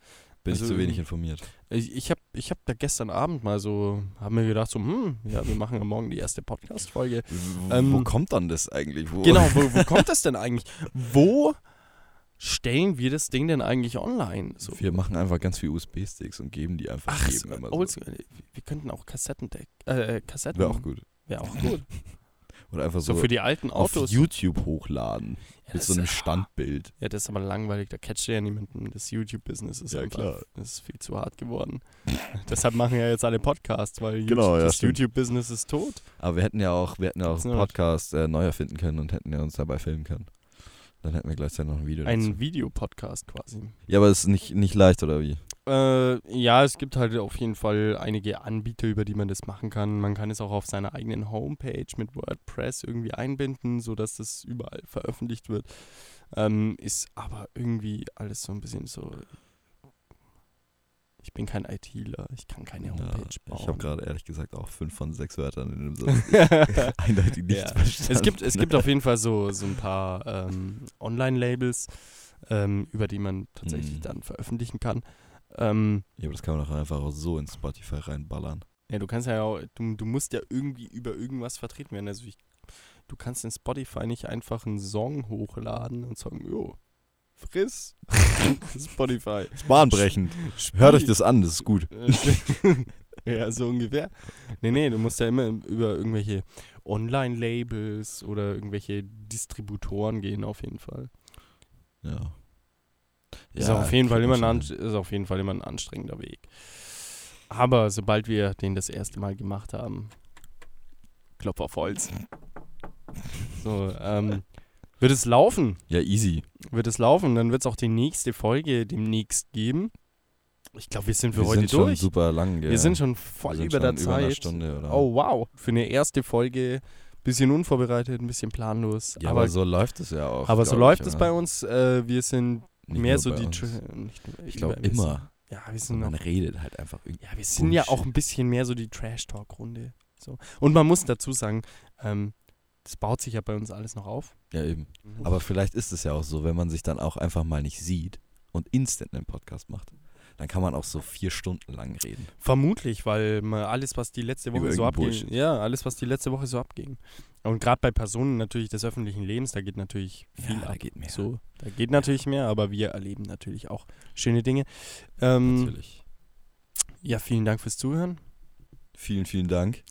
Bin Also, ich zu wenig informiert. Ich, ich habe ich hab da gestern Abend mal so, haben mir gedacht so, hm, ja, wir machen ja morgen die erste Podcast-Folge. Ähm, Wo kommt dann das eigentlich? Wo? Genau, wo, wo kommt das denn eigentlich? Wo stellen wir das Ding denn eigentlich online? So. Wir machen einfach ganz viele USB-Sticks und geben die einfach Ach, jedem so, immer oldschool. wir könnten auch Kassettendeck, äh, Kassetten. Wäre auch gut. Wäre auch gut. Oder einfach So, so, für die alten auf Autos. YouTube hochladen. Ja, mit das so einem Standbild. Ja, das ist aber langweilig, da catcht ja niemanden. Das YouTube-Business ist Ja, einfach, klar. das ist viel zu hart geworden. Deshalb machen ja jetzt alle Podcasts, weil Genau, YouTube, ja, das. YouTube-Business ist tot. Aber wir hätten ja auch, wir hätten ja auch einen Podcast äh, neu erfinden können und hätten ja uns dabei filmen können. Dann hätten wir gleichzeitig noch ein Video Ein. Videopodcast quasi. Ja, aber es ist nicht, nicht leicht, oder wie? Äh, ja, es gibt halt auf jeden Fall einige Anbieter, über die man das machen kann. Man kann es auch auf seiner eigenen Homepage mit WordPress irgendwie einbinden, sodass das überall veröffentlicht wird. Ähm, ist aber irgendwie alles so ein bisschen so. Ich bin kein ITler, ich kann keine Ja, Homepage bauen. ich habe gerade ehrlich gesagt auch fünf von sechs Wörtern in dem Satz eindeutig nicht Ja. verstanden. Es gibt, es gibt auf jeden Fall so, so ein paar ähm, Online-Labels, ähm, über die man tatsächlich Mhm. dann veröffentlichen kann. Ähm, Ja, aber das kann man doch einfach auch so in Spotify reinballern. Ja, du kannst ja auch, du, du musst ja irgendwie über irgendwas vertreten werden. Also ich, du kannst in Spotify nicht einfach einen Song hochladen und sagen, jo, friss. Spotify. ist bahnbrechend. Hört euch das an, das ist gut. ja, so ungefähr. Nee, nee, du musst ja immer über irgendwelche Online-Labels oder irgendwelche Distributoren gehen, auf jeden Fall. Ja. Ist, auf jeden Fall immer ein, schon ist auf jeden Fall immer ein anstrengender Weg. Aber sobald wir den das erste Mal gemacht haben, Klopf auf Holz. So, ähm, wird es laufen? Ja, easy. Wird es laufen? Dann wird es auch die nächste Folge demnächst geben. Ich glaube, wir sind für wir heute sind schon durch. super lang. Wir sind schon voll wir sind über der schon Über eine Zeit. Stunde, oder? Oh, wow. Für eine erste Folge, bisschen unvorbereitet, ein bisschen planlos. Ja, aber aber, so läuft es ja auch. aber so läuft ich, es bei uns. Äh, wir sind Nicht mehr so die. Ich glaube immer. Ja, wir sind, man noch, redet halt einfach irgendwie. ja, wir sind ja auch Bullshit. ein bisschen mehr so die Trash-Talk-Runde. So. Und man muss dazu sagen, ähm, das baut sich ja bei uns alles noch auf. Ja, eben. Aber vielleicht ist es ja auch so, wenn man sich dann auch einfach mal nicht sieht und instant einen Podcast macht, dann kann man auch so vier Stunden lang reden. Vermutlich, weil alles, was die letzte Woche so abging, Bullshit. ja, alles, was die letzte Woche so abging. Und gerade bei Personen natürlich des öffentlichen Lebens, da geht natürlich viel Ja, da ab. geht mehr. So, da geht natürlich mehr, aber wir erleben natürlich auch schöne Dinge. Ähm, Natürlich. ja, vielen Dank fürs Zuhören. Vielen, vielen Dank.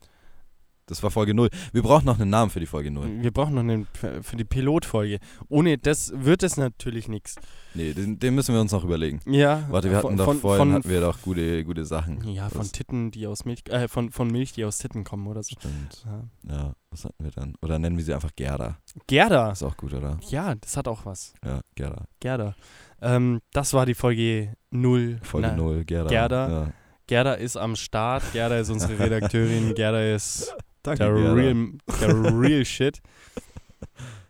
Das war Folge 0. Wir brauchen noch einen Namen für die Folge 0. Wir brauchen noch einen für die Pilotfolge. Ohne das wird es natürlich nichts. Nee, den, den müssen wir uns noch überlegen. Ja, Warte, wir hatten von- doch von, vorhin von, hatten wir doch gute, gute Sachen. Ja, von Was- Titten, die aus Milch, äh, von, von Milch, die aus Titten kommen oder so. Stimmt. Ja. Ja, was hatten wir dann? Oder nennen wir sie einfach Gerda. Gerda. Ist auch gut, oder? Ja, das hat auch was. Ja, Gerda. Gerda. Ähm, das war die Folge 0. Folge Na, 0, Gerda. Gerda. Ja. Gerda ist am Start. Gerda ist unsere Redakteurin. Gerda ist Danke, der real, der real Shit.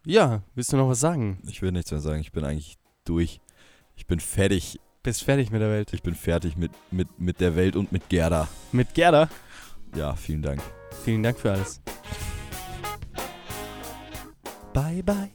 Ja, willst du noch was sagen? Ich will nichts mehr sagen. Ich bin eigentlich durch. Ich bin fertig. Bist fertig mit der Welt. Ich bin fertig mit, mit, mit der Welt und mit Gerda. Mit Gerda. Ja, vielen Dank. Vielen Dank für alles. Bye, bye.